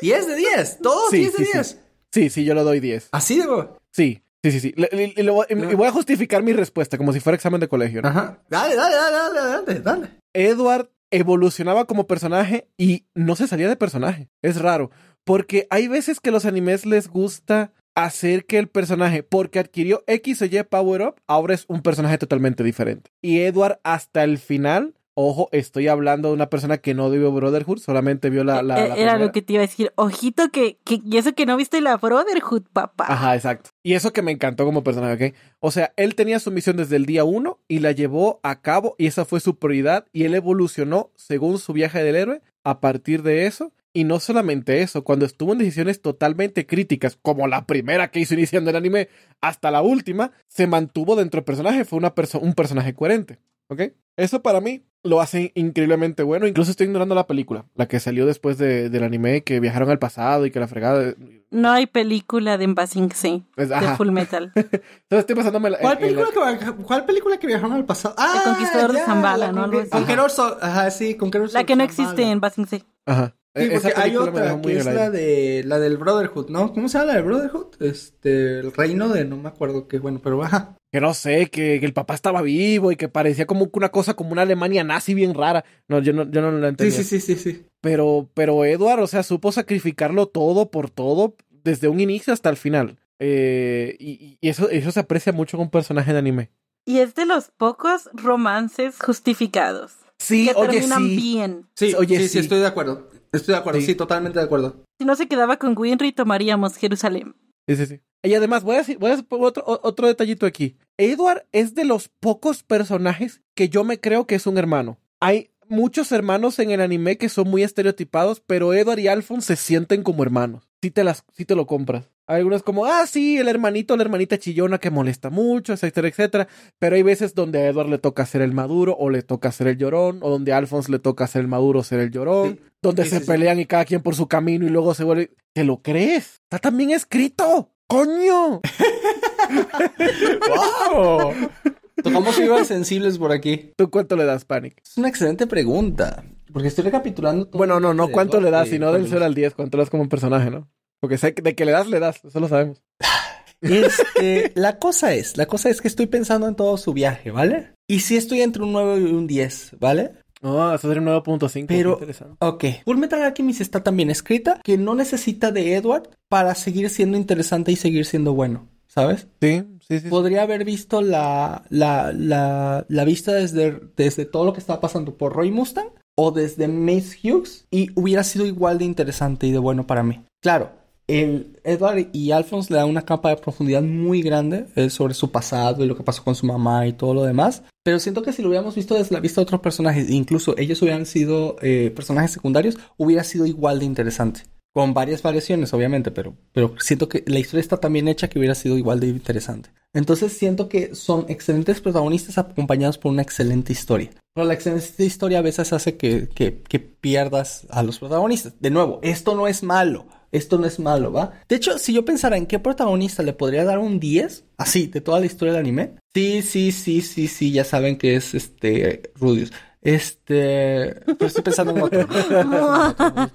10 <laughs> de 10, todos Sí, 10 de sí, sí. 10. Sí, sí, yo le doy 10. Así de huevo. Sí, sí, sí, sí. Le- le- le voy- y No. voy a justificar mi respuesta como si fuera examen de colegio. ¿no? Ajá. Dale, dale, dale, dale, dale, dale. Edward evolucionaba como personaje y no se salía de personaje. Es raro. Porque hay veces que los animes les gusta hacer que el personaje, porque adquirió X o Y Power Up, ahora es un personaje totalmente diferente. Y Edward hasta el final, ojo, estoy hablando de una persona que no vio Brotherhood, solamente vio la... la- Eh, la Era primera. lo que te iba a decir. Ojito que, que y eso que no viste la Brotherhood, papá. Ajá, exacto. Y eso que me encantó como personaje, ¿ok? O sea, él tenía su misión desde el día uno y la llevó a cabo y esa fue su prioridad y él evolucionó según su viaje del héroe a partir de eso. Y no solamente eso, cuando estuvo en decisiones totalmente críticas, como la primera que hizo iniciando el anime hasta la última, se mantuvo dentro del personaje, fue una perso- un personaje coherente, ¿ok? Eso para mí lo hace increíblemente bueno. Incluso estoy ignorando la película, la que salió después de- del anime, que viajaron al pasado y que la fregada... No hay película de Basing es- de ajá. Full Metal. <laughs> Entonces estoy pasándome la, ¿Cuál en- en película, la- que, ¿Cuál película que viajaron al pasado? Ah, Conquistador de ya, Zambala, la ¿no? Algo así. Conqueror Sol- Ajá, sí, Conqueror La que no Sol- existe Zambala. en Basing C. Ajá. Sí, E- porque hay otra que es la aire. de la del Brotherhood, ¿no? ¿Cómo se llama la del Brotherhood? Este, el reino de no me acuerdo qué, bueno, pero ajá. Que no sé, que, que el papá estaba vivo y que parecía como una cosa como una Alemania nazi bien rara. No, yo no, yo no Sí, entendí. sí, sí, sí, sí. Pero, pero Edward, o sea, supo sacrificarlo todo por todo desde un inicio hasta el final. Eh, y, y eso, eso se aprecia mucho con un personaje de anime. Y es de los pocos romances justificados. Sí, que oye, terminan sí. bien. Sí, Oye, sí, sí, sí. estoy de acuerdo. Estoy de acuerdo, Sí. sí, totalmente de acuerdo. Si no se quedaba con Winry, tomaríamos Jerusalén. Sí, sí, sí. Y además, voy a decir, voy a decir otro, otro detallito aquí. Edward es de los pocos personajes que yo me creo que es un hermano. Hay muchos hermanos en el anime que son muy estereotipados, pero Edward y Alphonse se sienten como hermanos. Si te las, si te lo compras. Algunos como, ah, sí, el hermanito, la hermanita chillona que molesta mucho, etcétera, etcétera. Pero hay veces donde a Edward le toca ser el maduro, o le toca ser el llorón, o donde a Alphonse le toca ser el maduro, ser el llorón. Sí. Donde Sí, se sí, pelean y cada quien por su camino y luego se vuelve. ¿Te lo crees? Está también escrito. ¡Coño! ¡Wow! Tocamos fibras sensibles por aquí. ¿Tú cuánto le das, Panic? Es una excelente pregunta. Porque estoy recapitulando todo. Bueno, no, no, ¿cuánto le das? Sino del cuando- 0 al 10, ¿cuánto le das como un personaje, no? Porque sé que de que le das, le das, eso lo sabemos. <laughs> Este, la cosa es, la cosa es que estoy pensando en todo su viaje, ¿vale? Y sí estoy entre un 9 y un 10, ¿vale? No, eso sería un 9.5. qué Pero-. Ok. Full Metal Alchemist está también escrita que no necesita de Edward para seguir siendo interesante y seguir siendo bueno, ¿sabes? Sí, sí, sí. Podría haber visto la, la, la, la vista desde, desde todo lo que estaba pasando por Roy Mustang o desde Mace Hughes y hubiera sido igual de interesante y de bueno para mí. Claro, el Edward y Alphonse le dan una capa de profundidad muy grande eh, sobre su pasado y lo que pasó con su mamá y todo lo demás. Pero siento que si lo hubiéramos visto desde la vista de otros personajes, incluso ellos hubieran sido eh, personajes secundarios, hubiera sido igual de interesante. Con varias variaciones, obviamente, pero, siento que la historia está tan bien hecha que hubiera sido igual de interesante. Entonces siento que son excelentes protagonistas acompañados por una excelente historia. Pero la excelente historia a veces hace que pierdas a los protagonistas. De nuevo, esto no es malo. Esto no es malo, ¿va? De hecho, si yo pensara en qué protagonista le podría dar un 10, así, de toda la historia del anime. Sí, sí, sí, sí, sí, ya saben que es este Rudius. Este, pero estoy pensando en otro. <laughs>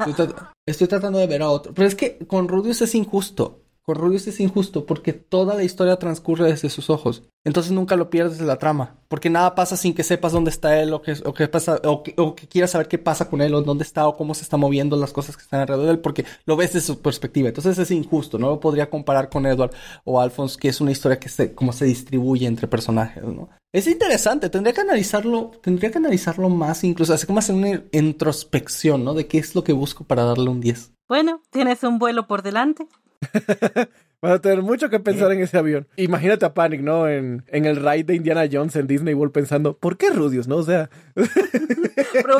Estoy, tra- estoy tratando de ver a otro. Pero es que con Rudius es injusto. Con Rudius es injusto porque toda la historia transcurre desde sus ojos. Entonces nunca lo pierdes de la trama. Porque nada pasa sin que sepas dónde está él o que, que pasa, o que, o que quieras saber qué pasa con él o dónde está o cómo se están moviendo las cosas que están alrededor de él porque lo ves desde su perspectiva. Entonces es injusto. No lo podría comparar con Edward o Alphonse, que es una historia que se, como se distribuye entre personajes, ¿no? Es interesante, tendría que analizarlo, tendría que analizarlo más, incluso así como hacer una introspección, ¿no? De qué es lo que busco para darle un 10. Bueno, tienes un vuelo por delante. <laughs> Vas a tener mucho que pensar en ese avión. Imagínate a Panic, ¿no? En, en el ride de Indiana Jones en Disney World pensando, ¿por qué Rudius, no? O sea, <laughs> Pero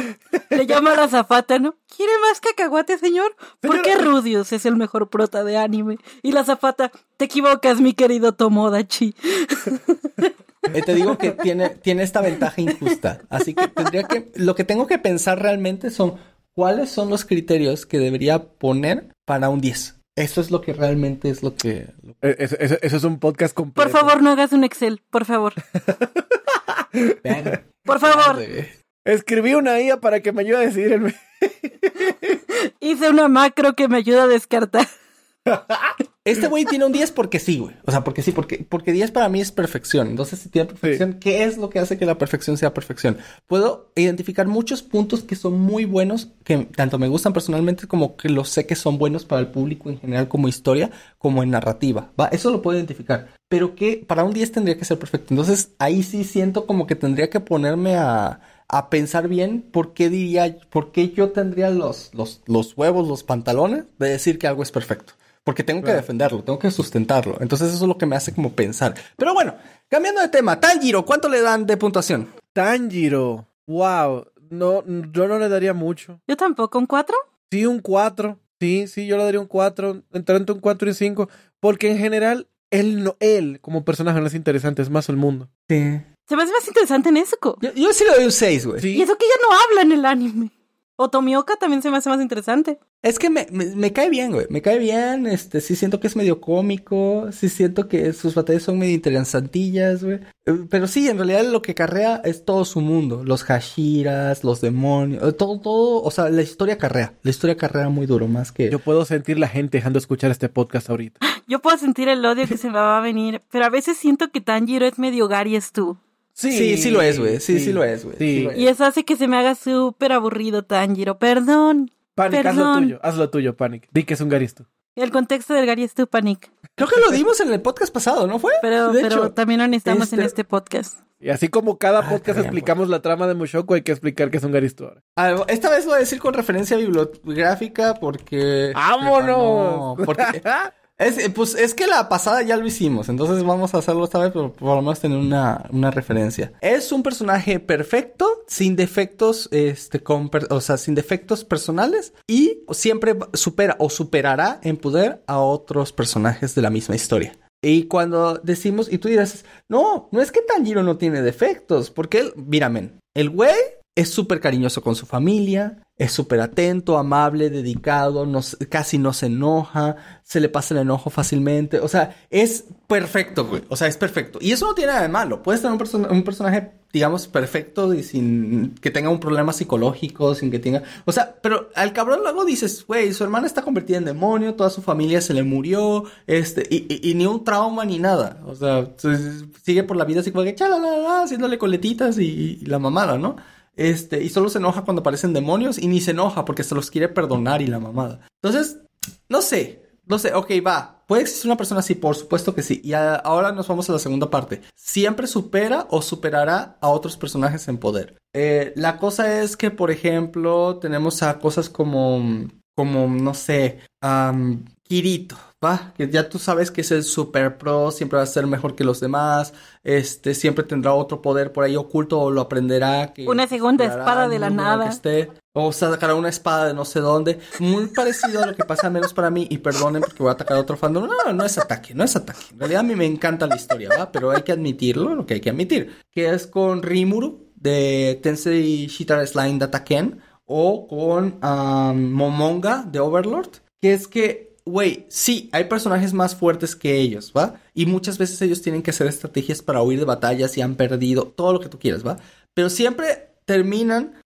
le llama a la zafata, ¿no? ¿Quiere más cacahuate, señor? ¿Por qué Rudius es el mejor prota de anime? Y la zafata, te equivocas, mi querido Tomodachi. Eh, te digo que tiene, tiene esta ventaja injusta. Así que tendría que, lo que tengo que pensar realmente son cuáles son los criterios que debería poner para un 10. Eso es lo que realmente es lo que... Eh, Eso, eso- eso es un podcast completo. Por favor, no hagas un Excel, por favor. <laughs> Vean. Por favor. Escribí una IA para que me ayude a decidir el... <laughs> Hice una macro que me ayuda a descartar. Este güey tiene un 10 porque sí, güey. O sea, porque sí, porque, porque 10 para mí es perfección. Entonces, si tiene perfección, ¿qué es lo que hace que la perfección sea perfección? Puedo identificar muchos puntos que son muy buenos, que tanto me gustan personalmente como que los sé que son buenos para el público en general como historia, como en narrativa. ¿va? Eso lo puedo identificar. Pero que para un 10 tendría que ser perfecto. Entonces, ahí sí siento como que tendría que ponerme a, a pensar bien por qué diría, por qué yo tendría los, los, los huevos, los pantalones de decir que algo es perfecto. Porque tengo que defenderlo, tengo que sustentarlo. Entonces eso es lo que me hace como pensar. Pero bueno, cambiando de tema, Tanjiro, ¿cuánto le dan de puntuación? Tanjiro. Wow. No, yo no le daría mucho. Yo tampoco, ¿un 4? Sí, un 4. Sí, sí, yo le daría un 4. Entre un 4 y un 5. Porque en general, él, no, él como personaje no es interesante, es más el mundo. Sí. Se me hace más interesante Nezuko. Yo, yo sí le doy un 6, güey. Sí. Y eso que ella no habla en el anime. O Tomioka también se me hace más interesante. Es que me, me, me cae bien, güey. Me cae bien. Este, sí siento que es medio cómico. Sí siento que sus batallas son medio interesantillas, güey. Eh, Pero sí, en realidad lo que carrea es todo su mundo. Los Hashiras, los demonios. eh, Todo, todo. O sea, la historia carrea. La historia carrea muy duro, más que. Yo puedo sentir la gente dejando de escuchar este podcast ahorita. <laughs> Yo puedo sentir el odio que se me va a venir, pero a veces siento que Tanjiro es medio Gary Stu. Sí, sí lo es, güey. Sí, sí lo es, güey. Sí Sí. lo es. Y eso hace que se me haga súper aburrido Tanjiro. Perdón. Panic, haz lo Perdón. tuyo. Haz lo tuyo, Panic. Di que es un garisto. El contexto del Gary Stu Panic. Creo que lo dimos en el podcast pasado, ¿no fue? Pero, De pero hecho, también lo necesitamos en este- este podcast. Y así como cada Ah, podcast explicamos la trama de Mushoku, hay que explicar que es un garisto ahora. Ah, esta vez lo voy a decir con referencia bibliográfica porque... ¡Vámonos! No, porque... <laughs> Es, eh, pues es que la pasada ya lo hicimos, entonces vamos a hacerlo esta vez, pero por lo menos tener una, una referencia. Es un personaje perfecto, sin defectos, este, con o sea, sin defectos personales y siempre supera o superará en poder a otros personajes de la misma historia. Y cuando decimos, y tú dirás, no, no es que Tanjiro no tiene defectos, porque él, mira, men, el güey es súper cariñoso con su familia, es súper atento, amable, dedicado, casi no se enoja, se le pasa el enojo fácilmente. O sea, es perfecto, güey. O sea, es perfecto. Y eso no tiene nada de malo. Puedes tener un, un personaje, digamos, perfecto y sin que tenga un problema psicológico, sin que tenga... O sea, pero al cabrón luego dices, güey, su hermana está convertida en demonio, toda su familia se le murió, este, y, ni un trauma ni nada. O sea, sigue por la vida así como que, chalalala, haciéndole coletitas y la mamada, ¿no? Este, y solo se enoja cuando aparecen demonios y ni se enoja porque se los quiere perdonar y la mamada. Entonces, no sé, no sé, ok, va. ¿Puede existir una persona así? Por supuesto que sí. Y ahora nos vamos a la segunda parte. Siempre supera o superará a otros personajes en poder. Eh, la cosa es que, por ejemplo, tenemos a cosas como, como, no sé, Kirito, ¿va? Que ya tú sabes que es el super pro, siempre va a ser mejor que los demás, este, siempre tendrá otro poder por ahí oculto o lo aprenderá. Que Una segunda espada de la nada. esté, o sacará una espada de no sé dónde. Muy parecido a lo que pasa, al menos para mí, y perdonen porque voy a atacar a otro fandom. No, no es ataque, no es ataque. En realidad a mí me encanta la historia, ¿va? Pero hay que admitirlo, lo que hay que admitir, que es con Rimuru de Tensei Shitara Slime Dataken o con am, Momonga de Overlord, que es que Güey, sí, hay personajes más fuertes que ellos, ¿va? Y muchas veces ellos tienen que hacer estrategias para huir de batallas y han perdido todo lo que tú quieras, ¿va? Pero siempre terminan,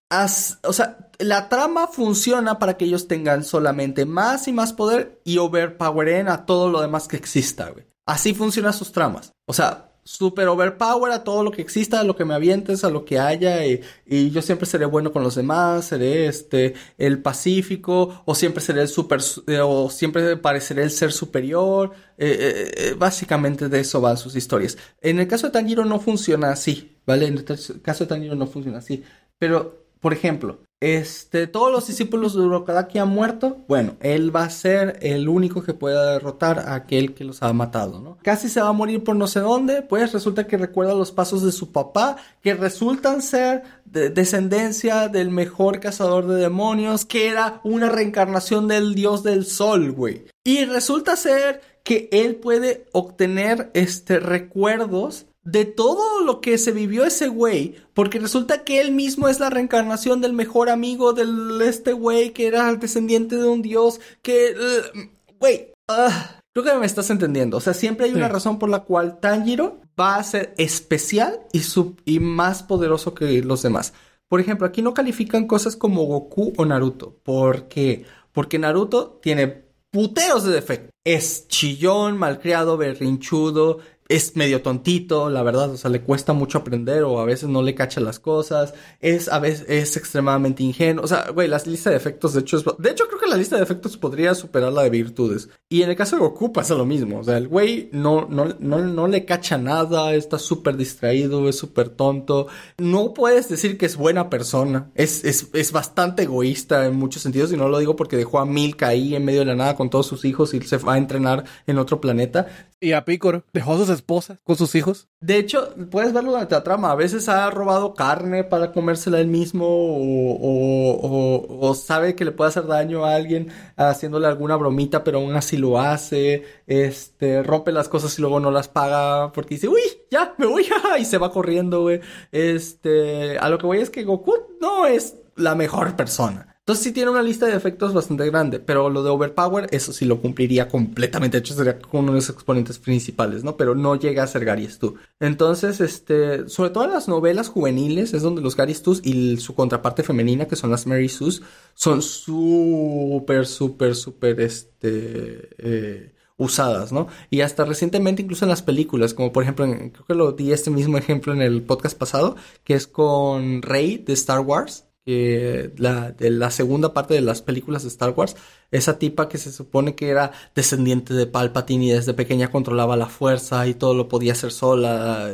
o sea, la trama funciona para que ellos tengan solamente más y más poder y overpoweren a todo lo demás que exista, güey. Así funcionan sus tramas. O sea, super overpower a todo lo que exista, a lo que me avientes, a lo que haya, y, y yo siempre seré bueno con los demás, seré este, el pacífico, o siempre seré el super, su- eh, o siempre pareceré el ser superior, eh, eh, básicamente de eso van sus historias. En el caso de Tanjiro no funciona así, ¿vale? En el caso de Tanjiro no funciona así, pero, por ejemplo, este, todos los discípulos de Urokodaki han muerto. Bueno, él va a ser el único que pueda derrotar a aquel que los ha matado, ¿no? Casi se va a morir por no sé dónde. Pues resulta que recuerda los pasos de su papá, que resultan ser de descendencia del mejor cazador de demonios, que era una reencarnación del dios del sol, güey. Y resulta ser que él puede obtener este recuerdos de todo lo que se vivió ese güey, porque resulta que él mismo es la reencarnación del mejor amigo del este güey que era el descendiente de un dios, que... eh, Güey, ah, creo que me estás entendiendo. O sea, siempre hay una razón por la cual Tanjiro va a ser especial y, sub- y más poderoso que los demás. Por ejemplo, aquí no califican cosas como Goku o Naruto. ¿Por qué? Porque Naruto tiene puteros de defecto. Es chillón, malcriado, berrinchudo, es medio tontito, la verdad, o sea, le cuesta mucho aprender o a veces no le cacha las cosas, es a veces es extremadamente ingenuo, o sea, güey, la lista de defectos, de hecho, es, de hecho creo que la lista de defectos podría superar la de virtudes. Y en el caso de Goku pasa lo mismo, o sea, el güey no, no, no, no le cacha nada, está súper distraído, es súper tonto, no puedes decir que es buena persona, es, es, es bastante egoísta en muchos sentidos y no lo digo porque dejó a Milk ahí en medio de la nada con todos sus hijos y se va a entrenar en otro planeta, Y a Picoro dejó a esposas con sus hijos. de hecho, puedes verlo durante la trama. A veces ha robado carne para comérsela él mismo o, sabe que le puede hacer daño a alguien haciéndole alguna bromita, pero aún así lo hace. Este, rompe las cosas y luego no las paga porque dice, uy, ya, me voy, <laughs> y se va corriendo, güey. Este, a lo que voy es que Goku no es la mejor persona. Entonces sí tiene una lista de efectos bastante grande, pero lo de Overpower, eso sí lo cumpliría completamente. De hecho, sería uno de los exponentes principales, ¿no? Pero no llega a ser Gary Stu. Entonces, este, sobre todo en las novelas juveniles es donde los Gary Stus y su contraparte femenina, que son las Mary Sus, son súper, súper, súper, este, eh, usadas, ¿no? Y hasta recientemente incluso en las películas, como por ejemplo, creo que lo di este mismo ejemplo en el podcast pasado, que es con Rey de Star Wars, que la, de la segunda parte de las películas de Star Wars, esa tipa que se supone que era descendiente de Palpatine y desde pequeña controlaba la fuerza y todo lo podía hacer sola,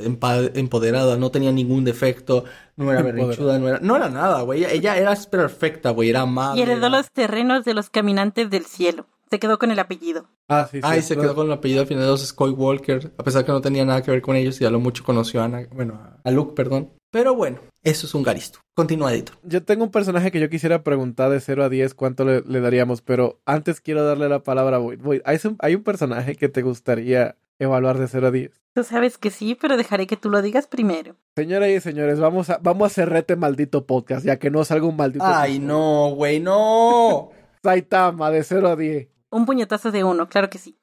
empoderada, no tenía ningún defecto, no era berrinchuda, no era, no era nada, güey, ella, ella era perfecta, güey, era amable. Y heredó era- los terrenos de los caminantes del cielo. Se quedó con el apellido. Ah, sí, sí. Ay, se quedó con el apellido al final de los Skywalker, a pesar que no tenía nada que ver con ellos y a lo mucho conoció a Ana, bueno, a- Luke, perdón. Pero bueno, eso es un garisto. Continúa, editor. Yo tengo un personaje que yo quisiera preguntar de 0 a 10 cuánto le, le daríamos, pero antes quiero darle la palabra a Void. Void, ¿hay, un- ¿hay un personaje que te gustaría evaluar de 0 a 10? Tú sabes que sí, pero dejaré que tú lo digas primero. Señoras y señores, vamos a, vamos a hacer este maldito podcast, ya que no salga un maldito. Ay, no, güey, no. <laughs> Saitama, de 0 a 10. Un puñetazo de uno, claro que sí.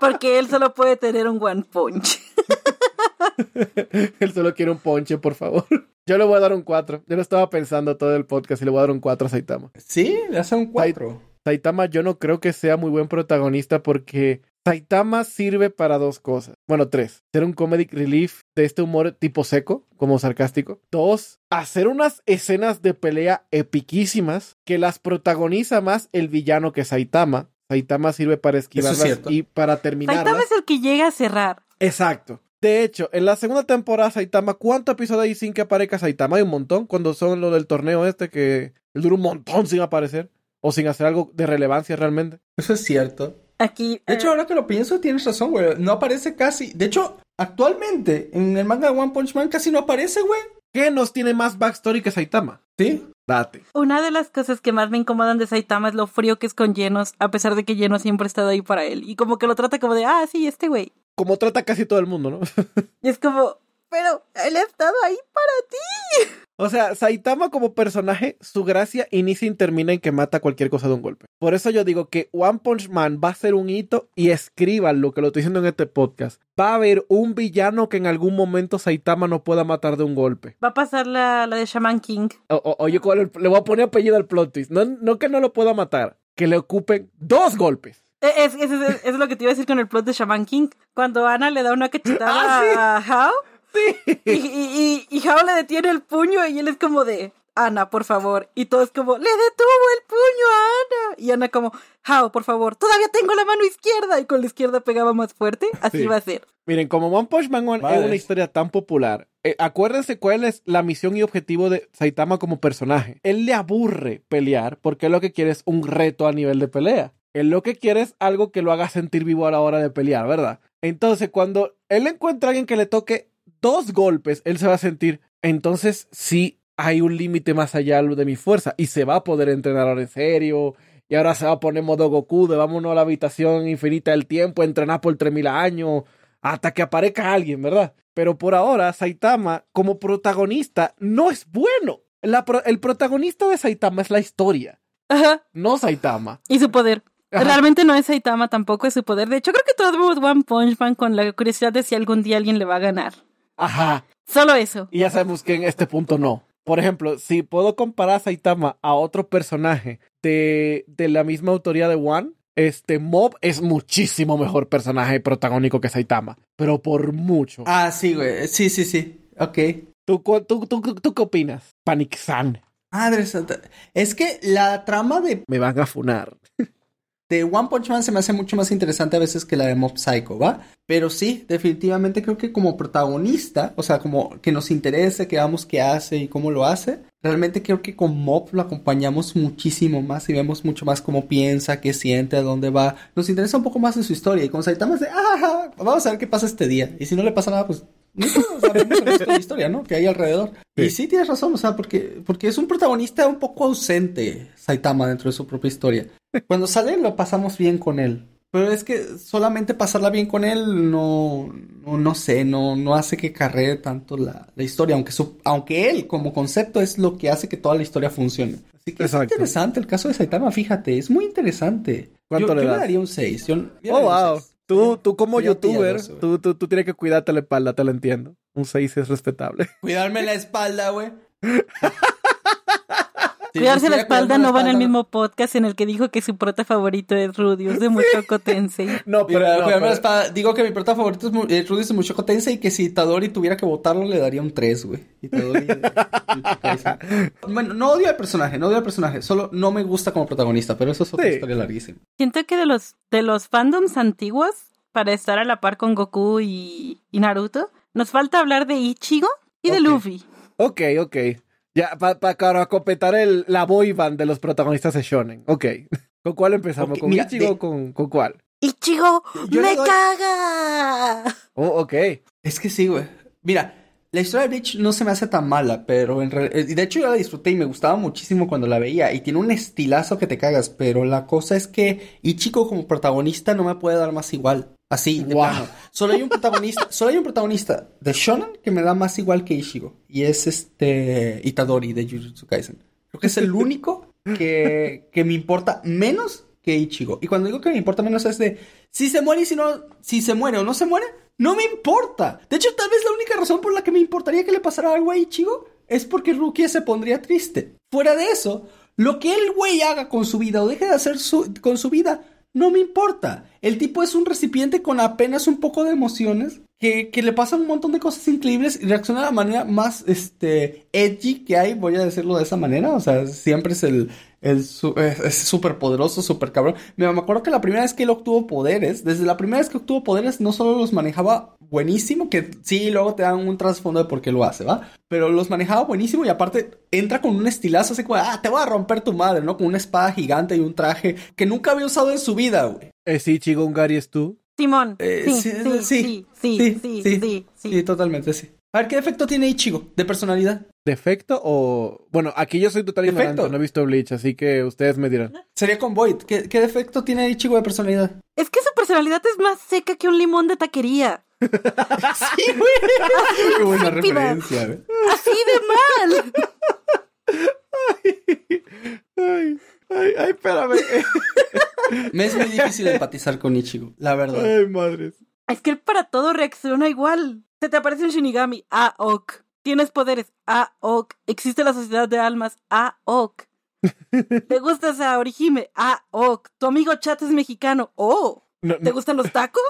Porque él solo puede tener un one punch. <laughs> Él solo quiere un ponche, por favor. Yo le voy a dar un 4. Yo lo estaba pensando todo el podcast y le voy a dar un 4 a Saitama. Sí, le hace un cuatro. Saitama yo no creo que sea muy buen protagonista porque Saitama sirve para dos cosas. Bueno, tres. Ser un comedic relief de este humor tipo seco, como sarcástico. Dos, hacer unas escenas de pelea epiquísimas que las protagoniza más el villano que Saitama. Saitama sirve para esquivarlas y para terminarlas. Saitama es el que llega a cerrar. Exacto. De hecho, en la segunda temporada Saitama, ¿cuántos episodios hay sin que aparezca Saitama? Hay un montón. Cuando son lo del torneo este que dura un montón sin aparecer. O sin hacer algo de relevancia realmente. Eso es cierto. Aquí. De hecho, eh, ahora que lo pienso, tienes razón, güey. No aparece casi. De hecho, actualmente, en el manga de One Punch Man casi no aparece, güey. ¿Qué nos tiene más backstory que Saitama? Sí. Date. una de las cosas que más me incomodan de Saitama es lo frío que es con Genos, a pesar de que Genos siempre ha estado ahí para él. Y como que lo trata como de, ah, sí, este güey. Como trata casi todo el mundo, ¿no? <laughs> Y es como, pero él ha estado ahí para ti. O sea, Saitama como personaje, su gracia inicia y termina en que mata cualquier cosa de un golpe. Por eso yo digo que One Punch Man va a ser un hito y escriban lo que lo estoy diciendo en este podcast. Va a haber un villano que en algún momento Saitama no pueda matar de un golpe. Va a pasar la, la de Shaman King. O- oye, ¿cuál es el- le voy a poner apellido al plot twist. No, no que no lo pueda matar, que le ocupen dos golpes. Eh, Es, es, es- es lo que te iba a decir con el plot de Shaman King. Cuando Ana le da una cachetada <laughs> Ah, a Hao Sí. y, y, y, y Hao le detiene el puño y él es como de, Ana, por favor. Y todo es como, le detuvo el puño a Ana. Y Ana como, Hao, por favor, todavía tengo la mano izquierda. Y con la izquierda pegaba más fuerte. Así Sí. va a ser. Miren, como One Punch Man One es una historia tan popular, eh, acuérdense cuál es la misión y objetivo de Saitama como personaje. Él le aburre pelear porque él lo que quiere es un reto a nivel de pelea. Él lo que quiere es algo que lo haga sentir vivo a la hora de pelear, ¿verdad? Entonces, cuando él encuentra a alguien que le toque dos golpes, él se va a sentir, entonces sí hay un límite más allá de mi fuerza y se va a poder entrenar ahora en serio. Y ahora se va a poner modo Goku de vámonos a la habitación infinita del tiempo, entrenar por 3000 años, hasta que aparezca alguien, ¿verdad? Pero por ahora, Saitama, como protagonista, no es bueno. La pro- el protagonista de Saitama es la historia, Ajá. no Saitama. Y su poder. Ajá. Realmente no es Saitama tampoco, es su poder. De hecho, creo que todos vemos One Punch Man con la curiosidad de si algún día alguien le va a ganar. Ajá. Solo eso. Y ya sabemos que en este punto no. Por ejemplo, si puedo comparar a Saitama a otro personaje de, de la misma autoría de One, este Mob es muchísimo mejor personaje protagónico que Saitama. Pero por mucho. Ah, sí, güey. Sí, sí, sí. Ok. ¿Tú, tú, tú, tú qué opinas? Panic-san. Madre santa. Es que la trama de, Me van a funar. <laughs> de One Punch Man se me hace mucho más interesante a veces que la de Mob Psycho, ¿va? Pero sí, definitivamente creo que como protagonista, o sea, como que nos interese, que veamos qué hace y cómo lo hace, realmente creo que con Mob lo acompañamos muchísimo más y vemos mucho más cómo piensa, qué siente, a dónde va. Nos interesa un poco más de su historia y con Saitama es de, ah, vamos a ver qué pasa este día. Y si no le pasa nada, pues no sabemos el resto de la historia, ¿no? Que hay alrededor. Sí. Y sí tienes razón, o sea, porque, porque es un protagonista un poco ausente, Saitama, dentro de su propia historia. Cuando sale lo pasamos bien con él. Pero es que solamente pasarla bien con él no, no, no sé, no, no hace que carree tanto la, la historia, aunque, su- aunque él como concepto es lo que hace que toda la historia funcione. Así que Exacto. es interesante el caso de Saitama, fíjate, es muy interesante. ¿Cuánto yo, le yo das? daría un 6. Yo, yo le Oh, wow. seis. Tú, tú como youtuber, tú, tú, tú tienes que cuidarte la espalda, te lo entiendo. Un 6 es respetable. Cuidarme la espalda, güey. <laughs> Cuidarse la espalda no va en el espalda, mismo podcast en el que dijo que su prota favorito es Rudius de Mushoku Tensei. <laughs> No, Mira, no, cuidarme la pero- espada. Digo que mi prota favorito es eh, Rudy Mushoku Tensei y que si Itadori tuviera que votarlo le daría un 3, güey. Itadori <laughs> de. Bueno, no odio al personaje, no odio al personaje, solo no me gusta como protagonista, pero eso es otra Sí. historia larguísima. Siento que de los, de los fandoms antiguos, para estar a la par con Goku y, y Naruto, nos falta hablar de Ichigo y de. Luffy. Ok, ok. Ya, para para completar el, la boy band de los protagonistas de Shonen. Ok. <laughs> ¿Con cuál empezamos? ¿Con mira, Ichigo de- o con, con cuál? ¡Ichigo Yo me doy- caga! Oh, ok. Es que sí, güey. Mira, la historia de Bleach no se me hace tan mala, pero en realidad... De hecho, yo la disfruté y me gustaba muchísimo cuando la veía. Y tiene un estilazo que te cagas, pero la cosa es que Ichigo como protagonista no me puede dar más igual. Así, de Wow. plano. Solo hay un protagonista, <laughs> solo hay un protagonista de Shonen que me da más igual que Ichigo. Y es este Itadori de Jujutsu Kaisen. Creo que es el único que, que me importa menos que Ichigo. Y cuando digo que me importa menos es de si se muere y si no, si se muere o no se muere, no me importa. De hecho, tal vez la única razón por la que me importaría que le pasara algo a Ichigo es porque Rukia se pondría triste. Fuera de eso, lo que el güey haga con su vida o deje de hacer su- con su vida, no me importa. El tipo es un recipiente con apenas un poco de emociones que, que le pasan un montón de cosas increíbles y reacciona de la manera más este, edgy que hay, voy a decirlo de esa manera. O sea, siempre es el, es súper poderoso, súper cabrón. Me, me acuerdo que la primera vez que él obtuvo poderes, desde la primera vez que obtuvo poderes, no solo los manejaba buenísimo, que sí, luego te dan un trasfondo de por qué lo hace, ¿va? Pero los manejaba buenísimo y aparte entra con un estilazo así como, ah, te voy a romper tu madre, ¿no? Con una espada gigante y un traje que nunca había usado en su vida, güey. Eh, sí, Chigongari es tú. Simón. Eh, sí, sí, sí, sí, sí, sí, sí, totalmente, sí. A ver, ¿qué defecto tiene Ichigo de personalidad? ¿Defecto o...? Bueno, aquí yo soy total Defecto. ignorante, no he visto Bleach, así que ustedes me dirán. Sería con Void. ¿Qué, qué defecto tiene Ichigo de personalidad? Es que su personalidad es más seca que un limón de taquería. <laughs> Sí, güey. <laughs> Qué buena referencia, güey. Así de mal. <laughs> Ay, ay, ay, espérame. Me es muy difícil empatizar con Ichigo, la verdad. ay, madres. Es que él para todo reacciona igual. Se te aparece un Shinigami. Ah, ok. Tienes poderes. Ah, ok. Existe la sociedad de almas. Ah, ok. <laughs> ¿Te gustas a Orihime? Ah, ok. Tu amigo Chat es mexicano. Oh. No, ¿Te no, gustan los tacos?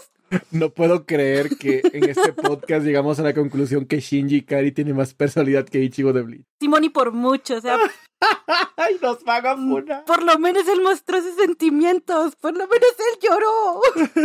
no puedo creer que en este podcast llegamos a la conclusión que Shinji Ikari tiene más personalidad que Ichigo de Bleach. Simón y por mucho. O sea, <laughs> Ay, nos van a funar. por lo menos él mostró sus sentimientos. Por lo menos él lloró. <laughs>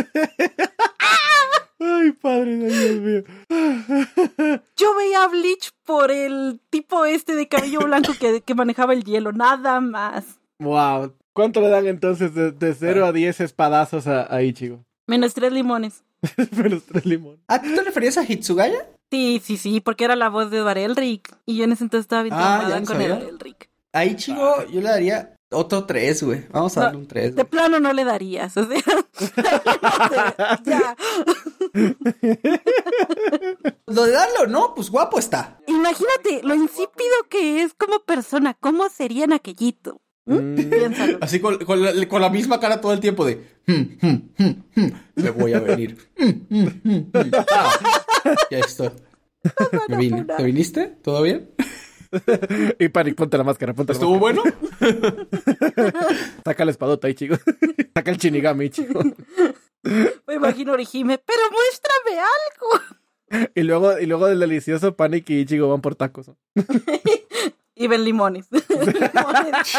Ay, padre de Dios mío. <laughs> Yo veía a Bleach por el tipo este de cabello blanco que, que manejaba el hielo. Nada más. Wow. ¿Cuánto le dan entonces de, de 0 a 10 espadazos a, a Ichigo? Menos tres limones. <laughs> Menos tres limones. ¿A ti te referías a Hitsugaya? Sí, sí, sí, porque era la voz de Edward Elric. Y yo en ese entonces estaba bien Ah, con sabía. Edward Elric. A Ichigo yo le daría otro 3, güey. Vamos a No, darle un 3. De plano no le darías, o sea. <laughs> ya. lo de darle o no, pues guapo está. Imagínate lo insípido que es como persona. ¿Cómo sería en aquellito? ¿Mm? Mm. Piénsalo. Así con, con la, con la misma cara todo el tiempo de... "Hmm, hmm, hmm, hmm, me voy a venir. Ah, ya estoy. <laughs> Me vine. ¿Te viniste? ¿Todo bien? <laughs> Y Panic, ponte la máscara, ponte la ¿Estuvo máscara. bueno? <laughs> Saca la espadota ahí, chico. <laughs> Saca el chinigami, chico. Me imagino Orihime, pero muéstrame algo. Y luego, y luego del delicioso Panic y Ichigo van por tacos. ¿no? Y ven limones. limones.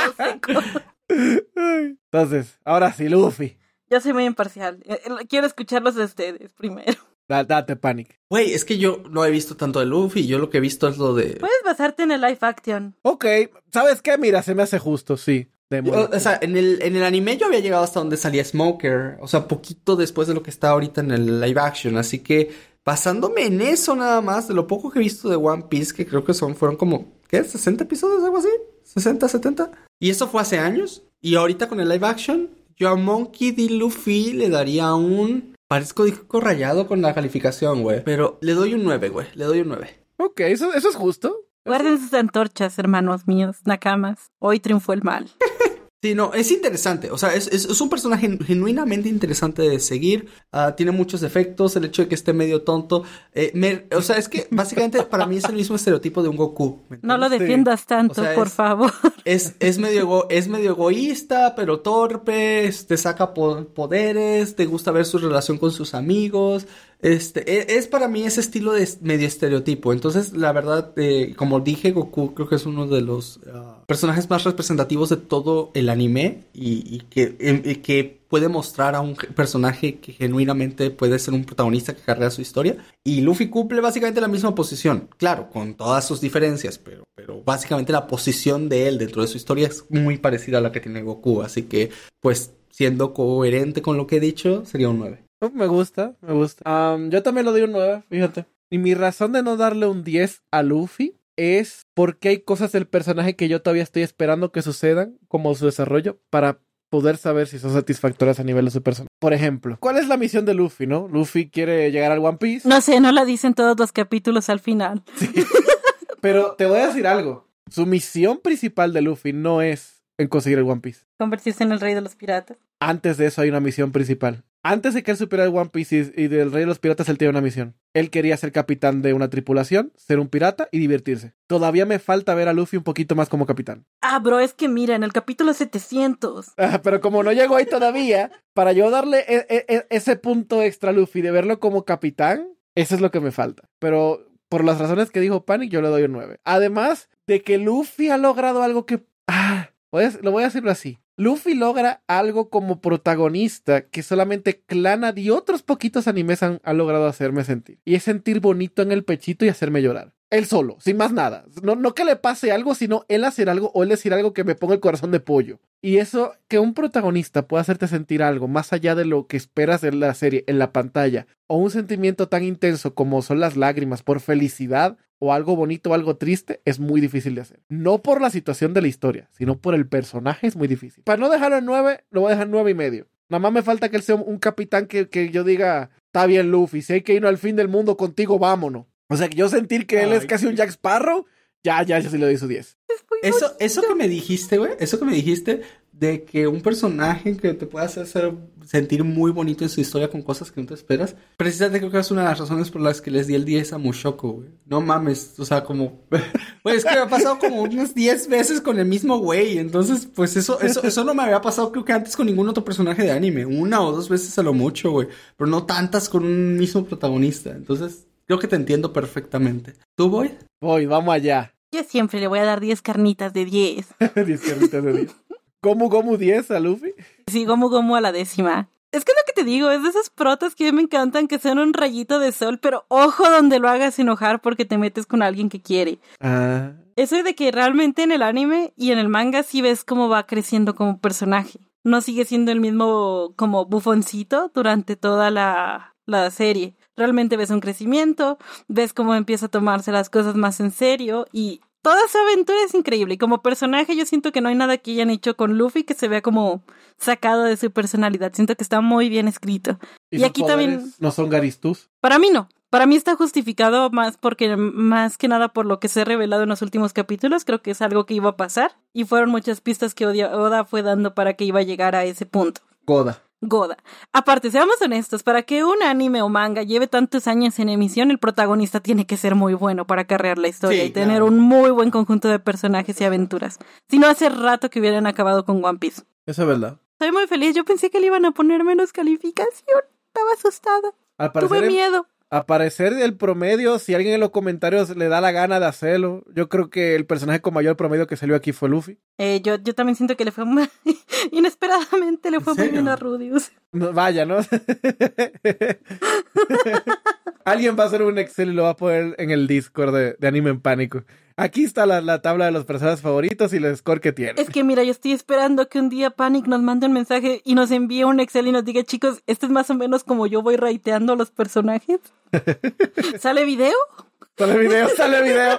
Entonces, ahora sí, Luffy. Yo soy muy imparcial. Eh, eh, Quiero escucharlos de ustedes primero. Da- date Panic. Güey, es que yo no he visto tanto de Luffy. Yo lo que he visto es lo de... Puedes basarte en el live action. Ok, ¿sabes qué? Mira, se me hace justo, sí. O, Démosle. o sea, en el, en el anime yo había llegado hasta donde salía Smoker. O sea, poquito después de lo que está ahorita en el live action. Así que basándome en eso nada más, de lo poco que he visto de One Piece, que creo que son, fueron como, ¿qué? ¿60 episodios? Algo así. ¿60, 70? Y eso fue hace años. Y ahorita con el live action, yo a Monkey D. Luffy le daría un... Parezco disco rayado con la calificación, güey. Pero le doy un 9, güey. Le doy un 9. Ok, eso, eso es justo. Guarden sus antorchas, hermanos míos, nakamas. Hoy triunfó el mal. <laughs> Sí, no, es interesante. O sea, es, es, es un personaje genuinamente interesante de seguir. Ah, tiene muchos defectos. El hecho de que esté medio tonto. eh, me- o sea, es que básicamente para mí es el mismo estereotipo de un Goku. ¿me No lo defiendas tanto, O sea, por es- favor. Es, es, medio ego- es medio egoísta, pero torpe. Te saca po- poderes. Te gusta ver su relación con sus amigos. Este, e- es, para mí ese estilo de medio estereotipo. Entonces, la verdad, eh, como dije, Goku creo que es uno de los ah, personajes más representativos de todo el anime y, em- que puede mostrar a un personaje que genuinamente puede ser un protagonista que carrea su historia. Y Luffy cumple básicamente la misma posición, claro, con todas sus diferencias, pero, pero básicamente la posición de él dentro de su historia es muy parecida a la que tiene Goku. Así que, pues, siendo coherente con lo que he dicho, sería un 9. Oh, me gusta, me gusta. Yo también le doy un 9, fíjate. Y mi razón de no darle un 10 a Luffy es porque hay cosas del personaje que yo todavía estoy esperando que sucedan, como su desarrollo, para poder saber si son satisfactorias a nivel de su personaje. Por ejemplo, ¿cuál es la misión de Luffy, no? Luffy quiere llegar al One Piece, No sé, no la dicen todos los capítulos al final. <laughs> pero te voy a decir algo. Su misión principal de Luffy no es en conseguir el One Piece. Convertirse en el rey de los piratas. Antes de eso hay una misión principal. Antes de que él supiera el One Piece y, del Rey de los Piratas, él tiene una misión. Él quería ser capitán de una tripulación, ser un pirata y divertirse. Todavía me falta ver a Luffy un poquito más como capitán. Ah, bro, es que mira, en el capítulo 700. <laughs> Ah, Pero como no llegó ahí todavía, para yo darle e- e- e- ese punto extra a Luffy de verlo como capitán, eso es lo que me falta. Pero por las razones que dijo Panic, yo le doy un 9. Además de que Luffy ha logrado algo que... Ah, lo voy a decirlo así. Luffy logra algo como protagonista que solamente Clannad y otros poquitos animes han, han logrado hacerme sentir. Y es sentir bonito en el pechito y hacerme llorar. Él solo, sin más nada. No, no que le pase algo, sino él hacer algo o él decir algo que me ponga el corazón de pollo. Y eso, que un protagonista pueda hacerte sentir algo más allá de lo que esperas de la serie en la pantalla, o un sentimiento tan intenso como son las lágrimas por felicidad, o algo bonito o algo triste, es muy difícil de hacer. No por la situación de la historia, sino por el personaje es muy difícil. Para no dejarlo en 9, lo voy a dejar en 9 y medio. Nada más me falta que él sea un, capitán que, que yo diga, está bien Luffy, si hay que irnos al fin del mundo contigo, vámonos. O sea, que yo sentir que él es casi un Jack Sparrow, ya, ya, yo sí le doy su 10. Eso, eso que me dijiste, güey, eso que me dijiste de que un personaje que te pueda hacer sentir muy bonito en su historia con cosas que no te esperas, precisamente creo que es una de las razones por las que les di el 10 a Mushoko, güey. No mames, o sea, como, <laughs> güey, es que me ha pasado como unas 10 veces con el mismo güey, entonces, pues eso, eso, eso no me había pasado creo que antes con ningún otro personaje de anime, una o dos veces a lo mucho, güey, pero no tantas con un mismo protagonista, entonces, creo que te entiendo perfectamente. ¿Tú, boy? Voy, vamos allá. Yo siempre le voy a dar 10 carnitas de 10. 10 <laughs> carnitas de 10. Gomu Gomu 10 a Luffy. Sí, Gomu Gomu a la décima. Es que es lo que te digo, es de esas protas que a mí me encantan que sean un rayito de sol, pero ojo donde lo hagas enojar porque te metes con alguien que quiere. Ah. Eso de que realmente en el anime y en el manga sí ves cómo va creciendo como personaje. No sigue siendo el mismo como bufoncito durante toda la, la serie. Realmente ves un crecimiento, ves cómo empieza a tomarse las cosas más en serio y toda esa aventura es increíble. Y como personaje yo siento que no hay nada que hayan hecho con Luffy que se vea como sacado de su personalidad. Siento que está muy bien escrito. Y aquí también- No son Garistus. Para mí no. Para mí está justificado más porque más que nada por lo que se ha revelado en los últimos capítulos, creo que es algo que iba a pasar y fueron muchas pistas que Oda fue dando para que iba a llegar a ese punto. Goda. Goda. Aparte, seamos honestos, para que un anime o manga lleve tantos años en emisión, el protagonista tiene que ser muy bueno para carrear la historia Sí, y tener claro. un muy buen conjunto de personajes y aventuras. Si no, hace rato que hubieran acabado con One Piece. Eso es verdad. Estoy muy feliz, yo pensé que le iban a poner menos calificación. Estaba asustada. Al Tuve miedo. Al parecer el promedio, si alguien en los comentarios le da la gana de hacerlo, yo creo que el personaje con mayor promedio que salió aquí fue Luffy. Eh, yo, yo también siento que le fue muy... <laughs> inesperadamente le fue muy bien a Rudius. No, vaya, ¿no? <laughs> Alguien va a hacer un Excel y lo va a poner en el Discord de, de Anime en Pánico. Aquí está la, la tabla de los personajes favoritos y el score que tiene. Es que mira, yo estoy esperando que un día Panic nos mande un mensaje y nos envíe un Excel y nos diga, chicos, esto es más o menos como yo voy raiteando a los personajes. <laughs> ¿Sale video? Sale video, sale video.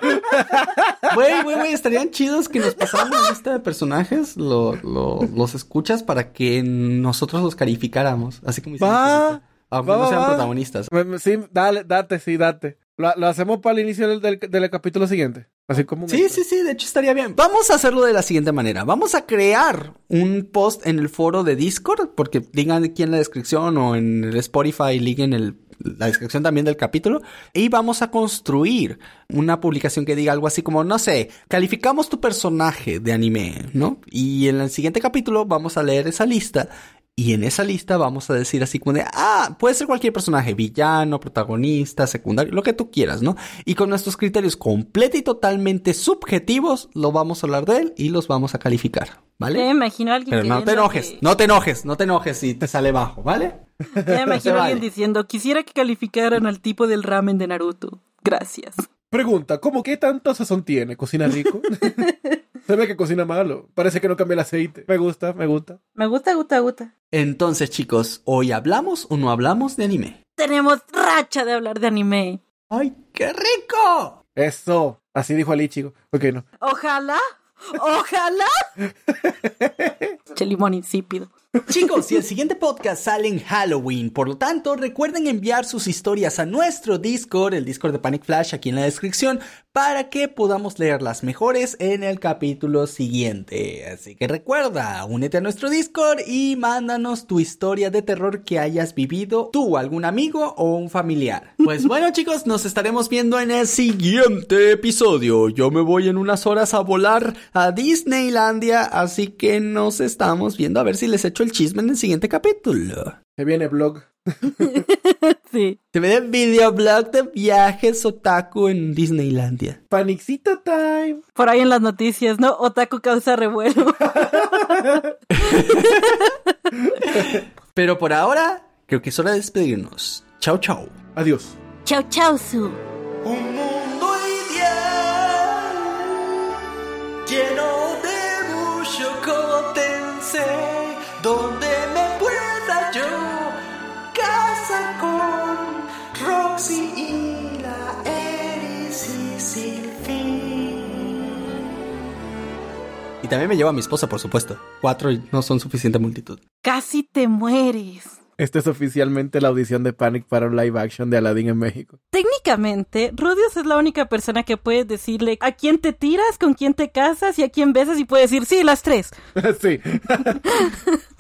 Güey, güey, güey, estarían chidos que nos pasaran la lista de personajes, lo, lo- los escuchas para que nosotros los calificáramos. Así como hicimos Va, va, no va, sean va. protagonistas. Sí, dale, date, sí, date. Lo, lo hacemos para el inicio del, del, del capítulo siguiente. Así como Sí, sí, sí, de hecho estaría bien. Vamos a hacerlo de la siguiente manera. Vamos a crear un post en el foro de Discord, porque digan aquí en la descripción o en el Spotify, liguen el, la descripción también del capítulo, y vamos a construir una publicación que diga algo así como, no sé, calificamos tu personaje de anime, ¿no? Y en el siguiente capítulo vamos a leer esa lista. Y en esa lista vamos a decir así como de, ah, puede ser cualquier personaje, villano, protagonista, secundario, lo que tú quieras, ¿no? Y con nuestros criterios completos y totalmente subjetivos, lo vamos a hablar de él y los vamos a calificar, Ya me ¿vale? imagino a alguien Pero no te enojes, que- no te enojes, no te enojes si te sale bajo, ¿vale? Me <laughs> imagino a vale. alguien diciendo, quisiera que calificaran al tipo del ramen de Naruto. Gracias. Pregunta, ¿cómo qué tanto sazón tiene? ¿Cocina rico? <laughs> Se ve que cocina malo. Parece que no cambia el aceite. Me gusta, me gusta. Me gusta, gusta, gusta. Entonces, chicos, ¿hoy hablamos o no hablamos de anime? Tenemos racha de hablar de anime. ¡Ay, qué rico! Eso. Así dijo Ali, chico. Ok, no. Ojalá, ojalá. <laughs> che limón insípido. Chicos, y el siguiente podcast sale en Halloween, por lo tanto, recuerden enviar sus historias a nuestro Discord, el Discord de Panic Flash aquí en la descripción, para que podamos leer las mejores en el capítulo siguiente. Así que recuerda, únete a nuestro Discord y mándanos tu historia de terror que hayas vivido tú, algún amigo o un familiar. Pues bueno, chicos, nos estaremos viendo en el siguiente episodio. Yo me voy en unas horas a volar a Disneylandia, así que nos estamos viendo a ver si les echo el chisme en el siguiente capítulo. Se viene blog. <laughs> Sí. Te ve videoblog de viajes otaku en Disneylandia. Panicito time. Por ahí en las noticias, ¿no? Otaku causa revuelo. <laughs> Pero por ahora, creo que es hora de despedirnos. Chao, chao. Adiós. chau, chau, su. Y también me llevo a mi esposa, por supuesto. Cuatro no son suficiente multitud. Casi te mueres. Esta es oficialmente la audición de Panic para un live action de Aladdin en México. Técnicamente, Rudius es la única persona que puede decirle a quién te tiras, con quién te casas y a quién besas y puede decir sí, las tres. <laughs> sí. <laughs>